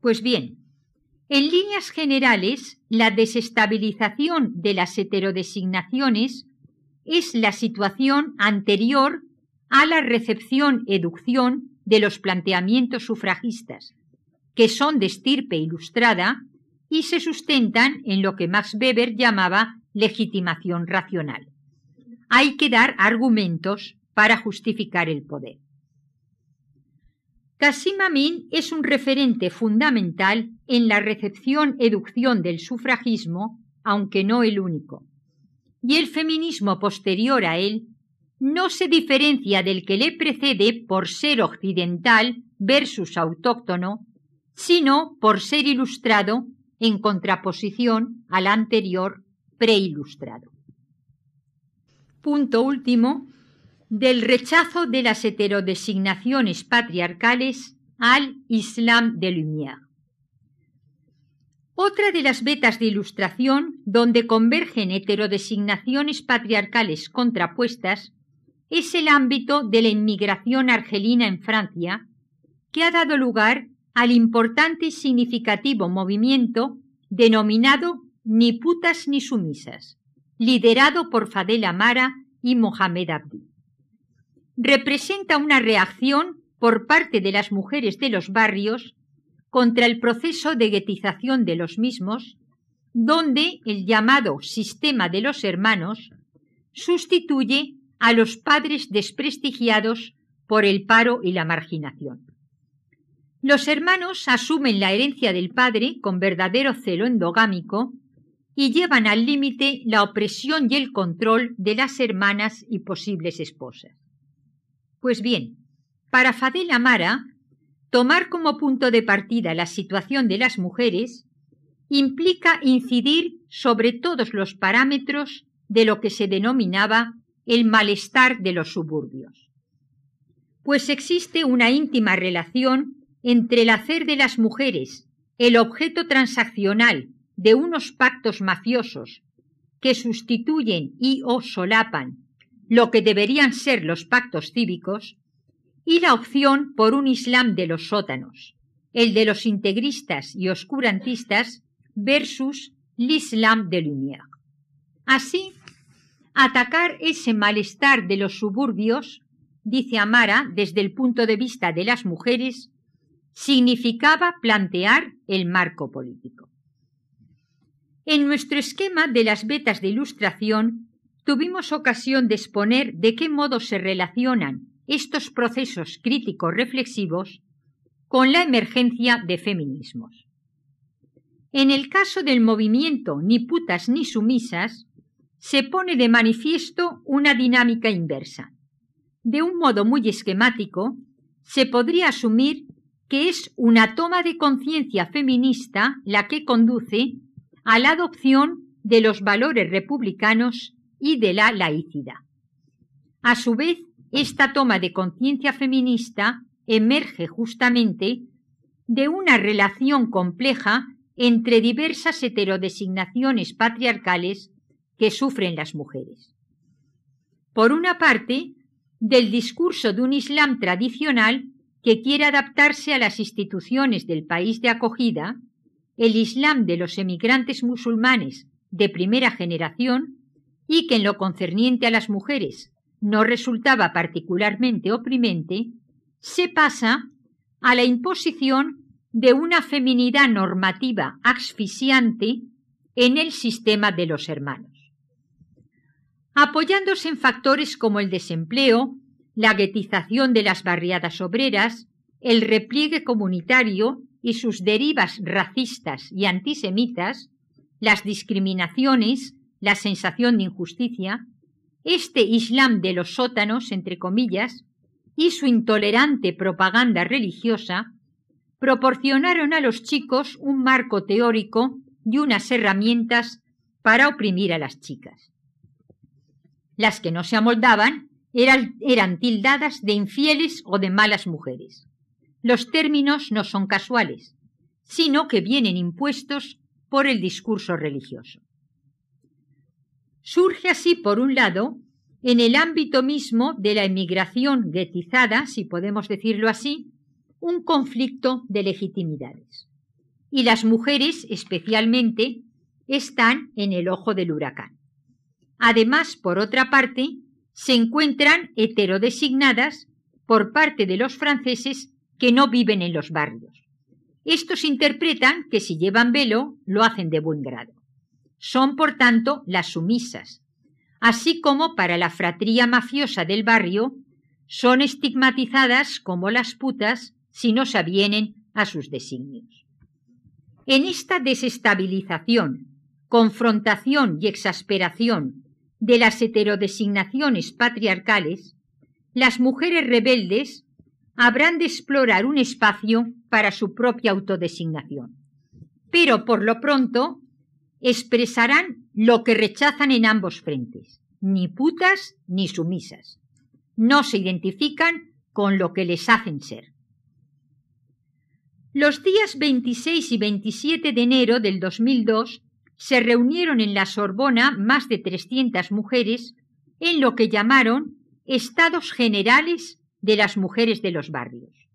Pues bien, en líneas generales, la desestabilización de las heterodesignaciones es la situación anterior a la recepción-educción de los planteamientos sufragistas, que son de estirpe ilustrada y se sustentan en lo que Max Weber llamaba legitimación racional. Hay que dar argumentos para justificar el poder. Cassim Amin es un referente fundamental en la recepción-educción del sufragismo, aunque no el único. Y el feminismo posterior a él no se diferencia del que le precede por ser occidental versus autóctono, sino por ser ilustrado en contraposición al anterior preilustrado. Punto último, del rechazo de las heterodesignaciones patriarcales al Islam de Lumière. Otra de las vetas de ilustración donde convergen heterodesignaciones patriarcales contrapuestas es el ámbito de la inmigración argelina en Francia, que ha dado lugar al importante y significativo movimiento denominado Ni putas ni sumisas, liderado por Fadel Amara y Mohamed Abdi representa una reacción por parte de las mujeres de los barrios contra el proceso de guetización de los mismos, donde el llamado sistema de los hermanos sustituye a los padres desprestigiados por el paro y la marginación. Los hermanos asumen la herencia del padre con verdadero celo endogámico y llevan al límite la opresión y el control de las hermanas y posibles esposas. Pues bien, para Fadel Amara, tomar como punto de partida la situación de las mujeres implica incidir sobre todos los parámetros de lo que se denominaba el malestar de los suburbios. Pues existe una íntima relación entre el hacer de las mujeres el objeto transaccional de unos pactos mafiosos que sustituyen y o solapan lo que deberían ser los pactos cívicos, y la opción por un Islam de los sótanos, el de los integristas y oscurantistas versus l'Islam de Lumière. Así, atacar ese malestar de los suburbios, dice Amara desde el punto de vista de las mujeres, significaba plantear el marco político. En nuestro esquema de las vetas de ilustración tuvimos ocasión de exponer de qué modo se relacionan estos procesos críticos reflexivos con la emergencia de feminismos. En el caso del movimiento Ni putas ni sumisas, se pone de manifiesto una dinámica inversa. De un modo muy esquemático, se podría asumir que es una toma de conciencia feminista la que conduce a la adopción de los valores republicanos y de la laicidad. A su vez, esta toma de conciencia feminista emerge justamente de una relación compleja entre diversas heterodesignaciones patriarcales que sufren las mujeres. Por una parte, del discurso de un Islam tradicional que quiere adaptarse a las instituciones del país de acogida, el Islam de los emigrantes musulmanes de primera generación y que en lo concerniente a las mujeres no resultaba particularmente oprimente, se pasa a la imposición de una feminidad normativa asfixiante en el sistema de los hermanos. Apoyándose en factores como el desempleo, la guetización de las barriadas obreras, el repliegue comunitario y sus derivas racistas y antisemitas, las discriminaciones, la sensación de injusticia, este Islam de los sótanos, entre comillas, y su intolerante propaganda religiosa proporcionaron a los chicos un marco teórico y unas herramientas para oprimir a las chicas. Las que no se amoldaban eran, tildadas de infieles o de malas mujeres. Los términos no son casuales, sino que vienen impuestos por el discurso religioso. Surge así, por un lado, en el ámbito mismo de la emigración guetizada, si podemos decirlo así, un conflicto de legitimidades. Y las mujeres, especialmente, están en el ojo del huracán. Además, por otra parte, se encuentran heterodesignadas por parte de los franceses que no viven en los barrios. Estos interpretan que si llevan velo, lo hacen de buen grado. Son, por tanto, las sumisas, así como para la fratría mafiosa del barrio, son estigmatizadas como las putas si no se avienen a sus designios. En esta desestabilización, confrontación y exasperación de las heterodesignaciones patriarcales, las mujeres rebeldes habrán de explorar un espacio para su propia autodesignación. Pero por lo pronto expresarán lo que rechazan en ambos frentes, ni putas ni sumisas. No se identifican con lo que les hacen ser. Los días 26 y 27 de enero del 2002 se reunieron en la Sorbona más de 300 mujeres en lo que llamaron Estados Generales de las Mujeres de los Barrios.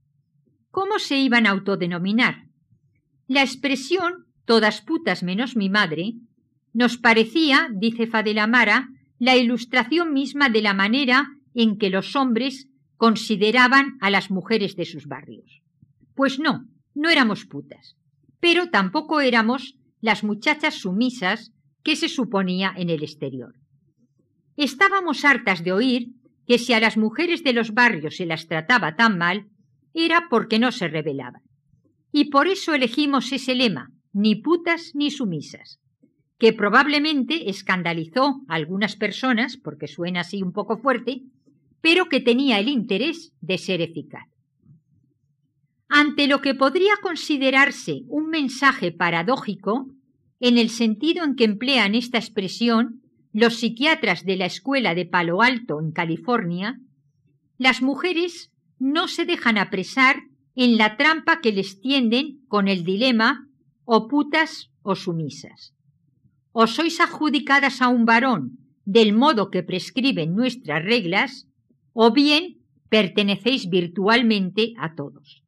¿Cómo se iban a autodenominar? La expresión todas putas menos mi madre nos parecía, dice Fadelamara, la ilustración misma de la manera en que los hombres consideraban a las mujeres de sus barrios. Pues no, no éramos putas, pero tampoco éramos las muchachas sumisas que se suponía en el exterior. Estábamos hartas de oír que si a las mujeres de los barrios se las trataba tan mal, era porque no se rebelaban. Y por eso elegimos ese lema, ni putas ni sumisas, que probablemente escandalizó a algunas personas, porque suena así un poco fuerte, pero que tenía el interés de ser eficaz. Ante lo que podría considerarse un mensaje paradójico, en el sentido en que emplean esta expresión los psiquiatras de la Escuela de Palo Alto en California, las mujeres no se dejan apresar en la trampa que les tienden con el dilema o putas o sumisas. O sois adjudicadas a un varón del modo que prescriben nuestras reglas, o bien pertenecéis virtualmente a todos.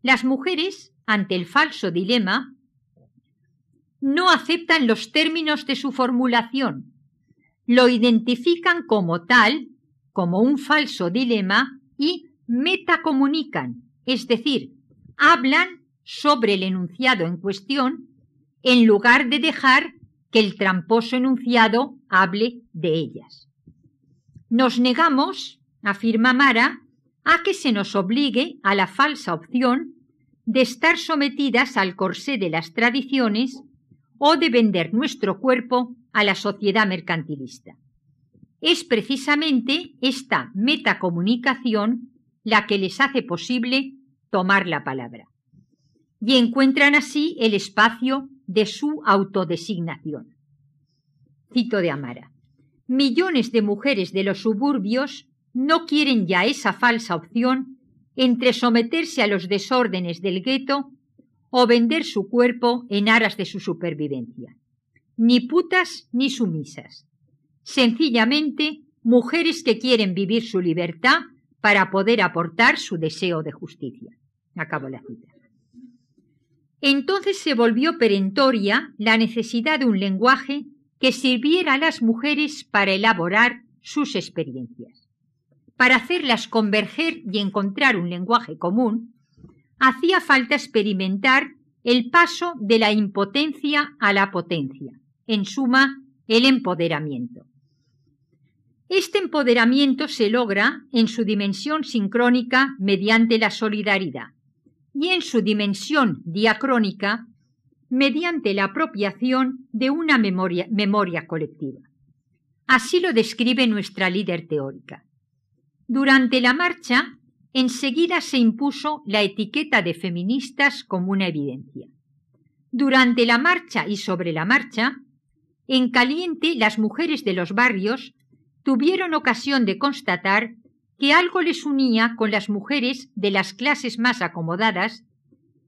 Las mujeres, ante el falso dilema, no aceptan los términos de su formulación, lo identifican como tal, como un falso dilema, y metacomunican, es decir, hablan sobre el enunciado en cuestión en lugar de dejar que el tramposo enunciado hable de ellas. Nos negamos, afirma Mara, a que se nos obligue a la falsa opción de estar sometidas al corsé de las tradiciones o de vender nuestro cuerpo a la sociedad mercantilista. Es precisamente esta metacomunicación la que les hace posible tomar la palabra. Y encuentran así el espacio de su autodesignación. Cito de Amara. Millones de mujeres de los suburbios no quieren ya esa falsa opción entre someterse a los desórdenes del gueto o vender su cuerpo en aras de su supervivencia. Ni putas ni sumisas. Sencillamente, mujeres que quieren vivir su libertad para poder aportar su deseo de justicia. Acabo la cita. Entonces se volvió perentoria la necesidad de un lenguaje que sirviera a las mujeres para elaborar sus experiencias. Para hacerlas converger y encontrar un lenguaje común, hacía falta experimentar el paso de la impotencia a la potencia, en suma, el empoderamiento. Este empoderamiento se logra en su dimensión sincrónica mediante la solidaridad y en su dimensión diacrónica mediante la apropiación de una memoria, colectiva. Así lo describe nuestra líder teórica. Durante la marcha, enseguida se impuso la etiqueta de feministas como una evidencia. Durante la marcha y sobre la marcha, en caliente las mujeres de los barrios tuvieron ocasión de constatar que algo les unía con las mujeres de las clases más acomodadas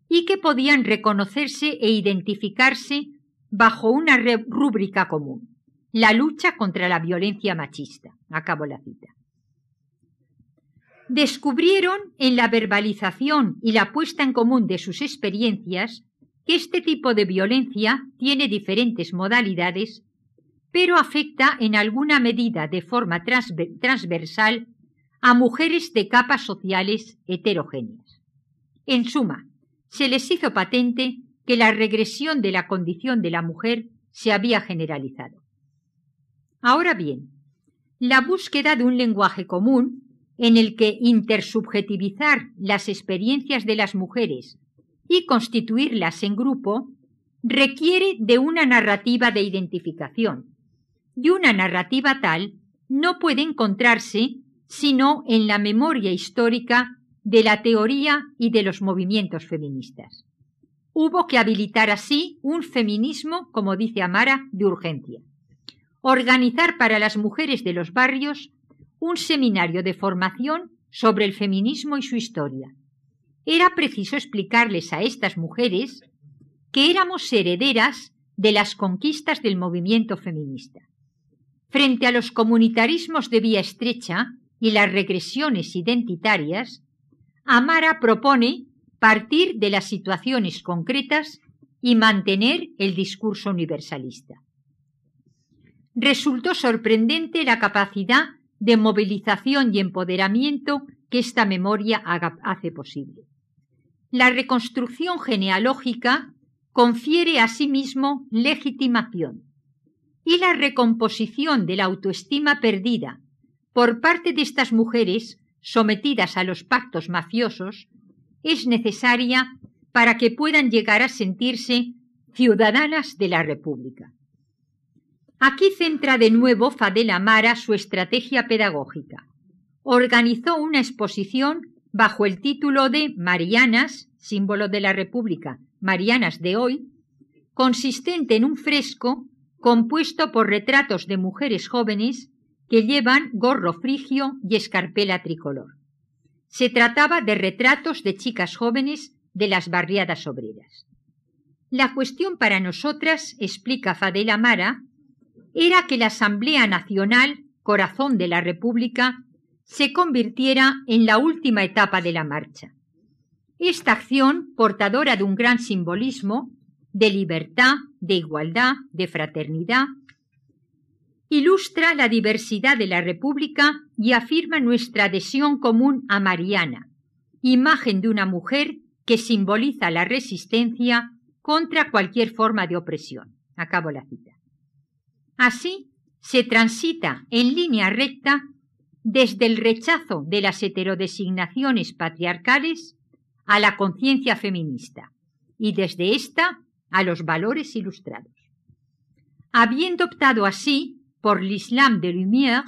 y que podían reconocerse e identificarse bajo una rúbrica común, la lucha contra la violencia machista. Acabo la cita descubrieron en la verbalización y la puesta en común de sus experiencias que este tipo de violencia tiene diferentes modalidades, pero afecta en alguna medida de forma transversal a mujeres de capas sociales heterogéneas. En suma, se les hizo patente que la regresión de la condición de la mujer se había generalizado. Ahora bien, la búsqueda de un lenguaje común en el que intersubjetivizar las experiencias de las mujeres y constituirlas en grupo requiere de una narrativa de identificación, y una narrativa tal no puede encontrarse sino en la memoria histórica de la teoría y de los movimientos feministas. Hubo que habilitar así un feminismo, como dice Amara, de urgencia. Organizar para las mujeres de los barrios un seminario de formación sobre el feminismo y su historia. Era preciso explicarles a estas mujeres que éramos herederas de las conquistas del movimiento feminista. Frente a los comunitarismos de vía estrecha y las regresiones identitarias, Amara propone partir de las situaciones concretas y mantener el discurso universalista. Resultó sorprendente la capacidad de movilización y empoderamiento que esta memoria hace posible. La reconstrucción genealógica confiere asimismo legitimación y la recomposición de la autoestima perdida por parte de estas mujeres sometidas a los pactos mafiosos es necesaria para que puedan llegar a sentirse ciudadanas de la República. Aquí centra de nuevo Fadela Mara su estrategia pedagógica. Organizó una exposición bajo el título de Marianas, símbolo de la República, Marianas de hoy, consistente en un fresco compuesto por retratos de mujeres jóvenes que llevan gorro frigio y escarpela tricolor. Se trataba de retratos de chicas jóvenes de las barriadas obreras. La cuestión para nosotras, explica Fadela Mara, era que la Asamblea Nacional, corazón de la República, se convirtiera en la última etapa de la marcha. Esta acción, portadora de un gran simbolismo, de libertad, de igualdad, de fraternidad, ilustra la diversidad de la República y afirma nuestra adhesión común a Mariana, imagen de una mujer que simboliza la resistencia contra cualquier forma de opresión. Acabo la cita. Así se transita en línea recta desde el rechazo de las heterodesignaciones patriarcales a la conciencia feminista y desde esta a los valores ilustrados. Habiendo optado así por l'Islam de Lumière,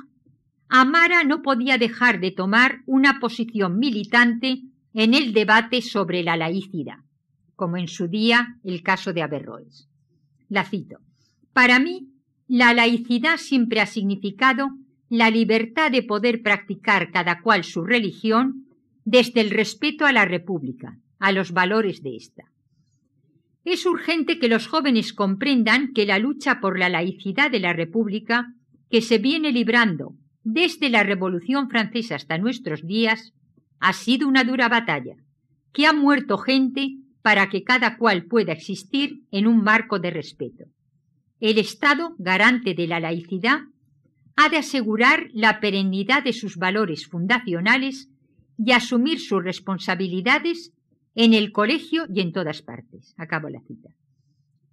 Amara no podía dejar de tomar una posición militante en el debate sobre la laicidad, como en su día el caso de Averroes. La cito. Para mí, la laicidad siempre ha significado la libertad de poder practicar cada cual su religión desde el respeto a la República, a los valores de ésta. Es urgente que los jóvenes comprendan que la lucha por la laicidad de la República, que se viene librando desde la Revolución Francesa hasta nuestros días, ha sido una dura batalla, que ha muerto gente para que cada cual pueda existir en un marco de respeto. El Estado, garante de la laicidad, ha de asegurar la perennidad de sus valores fundacionales y asumir sus responsabilidades en el colegio y en todas partes. Acabo la cita.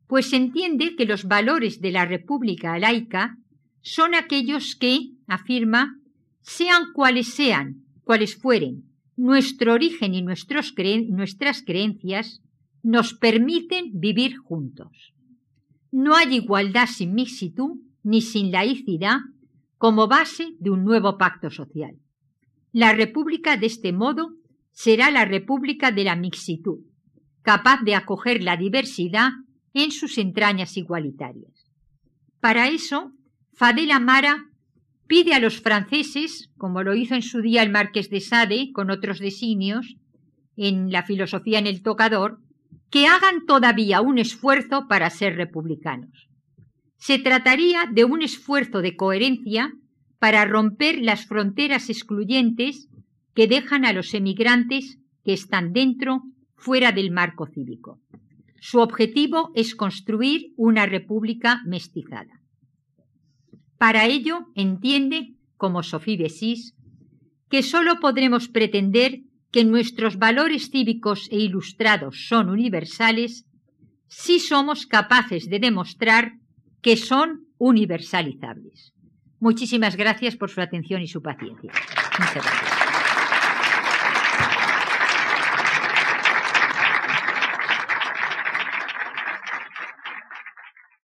Pues entiende que los valores de la República laica son aquellos que, afirma, sean cuales sean, cuales fueren, nuestro origen y nuestras creencias nos permiten vivir juntos. No hay igualdad sin mixitud ni sin laicidad como base de un nuevo pacto social. La república de este modo será la república de la mixitud, capaz de acoger la diversidad en sus entrañas igualitarias. Para eso, Fadela Mara pide a los franceses, como lo hizo en su día el marqués de Sade con otros designios, en la filosofía en el tocador, que hagan todavía un esfuerzo para ser republicanos. Se trataría de un esfuerzo de coherencia para romper las fronteras excluyentes que dejan a los emigrantes que están dentro fuera del marco cívico. Su objetivo es construir una república mestizada. Para ello, entiende, como Sophie Bessis, que sólo podremos pretender que nuestros valores cívicos e ilustrados son universales si somos capaces de demostrar que son universalizables. Muchísimas gracias por su atención y su paciencia. Muchas gracias.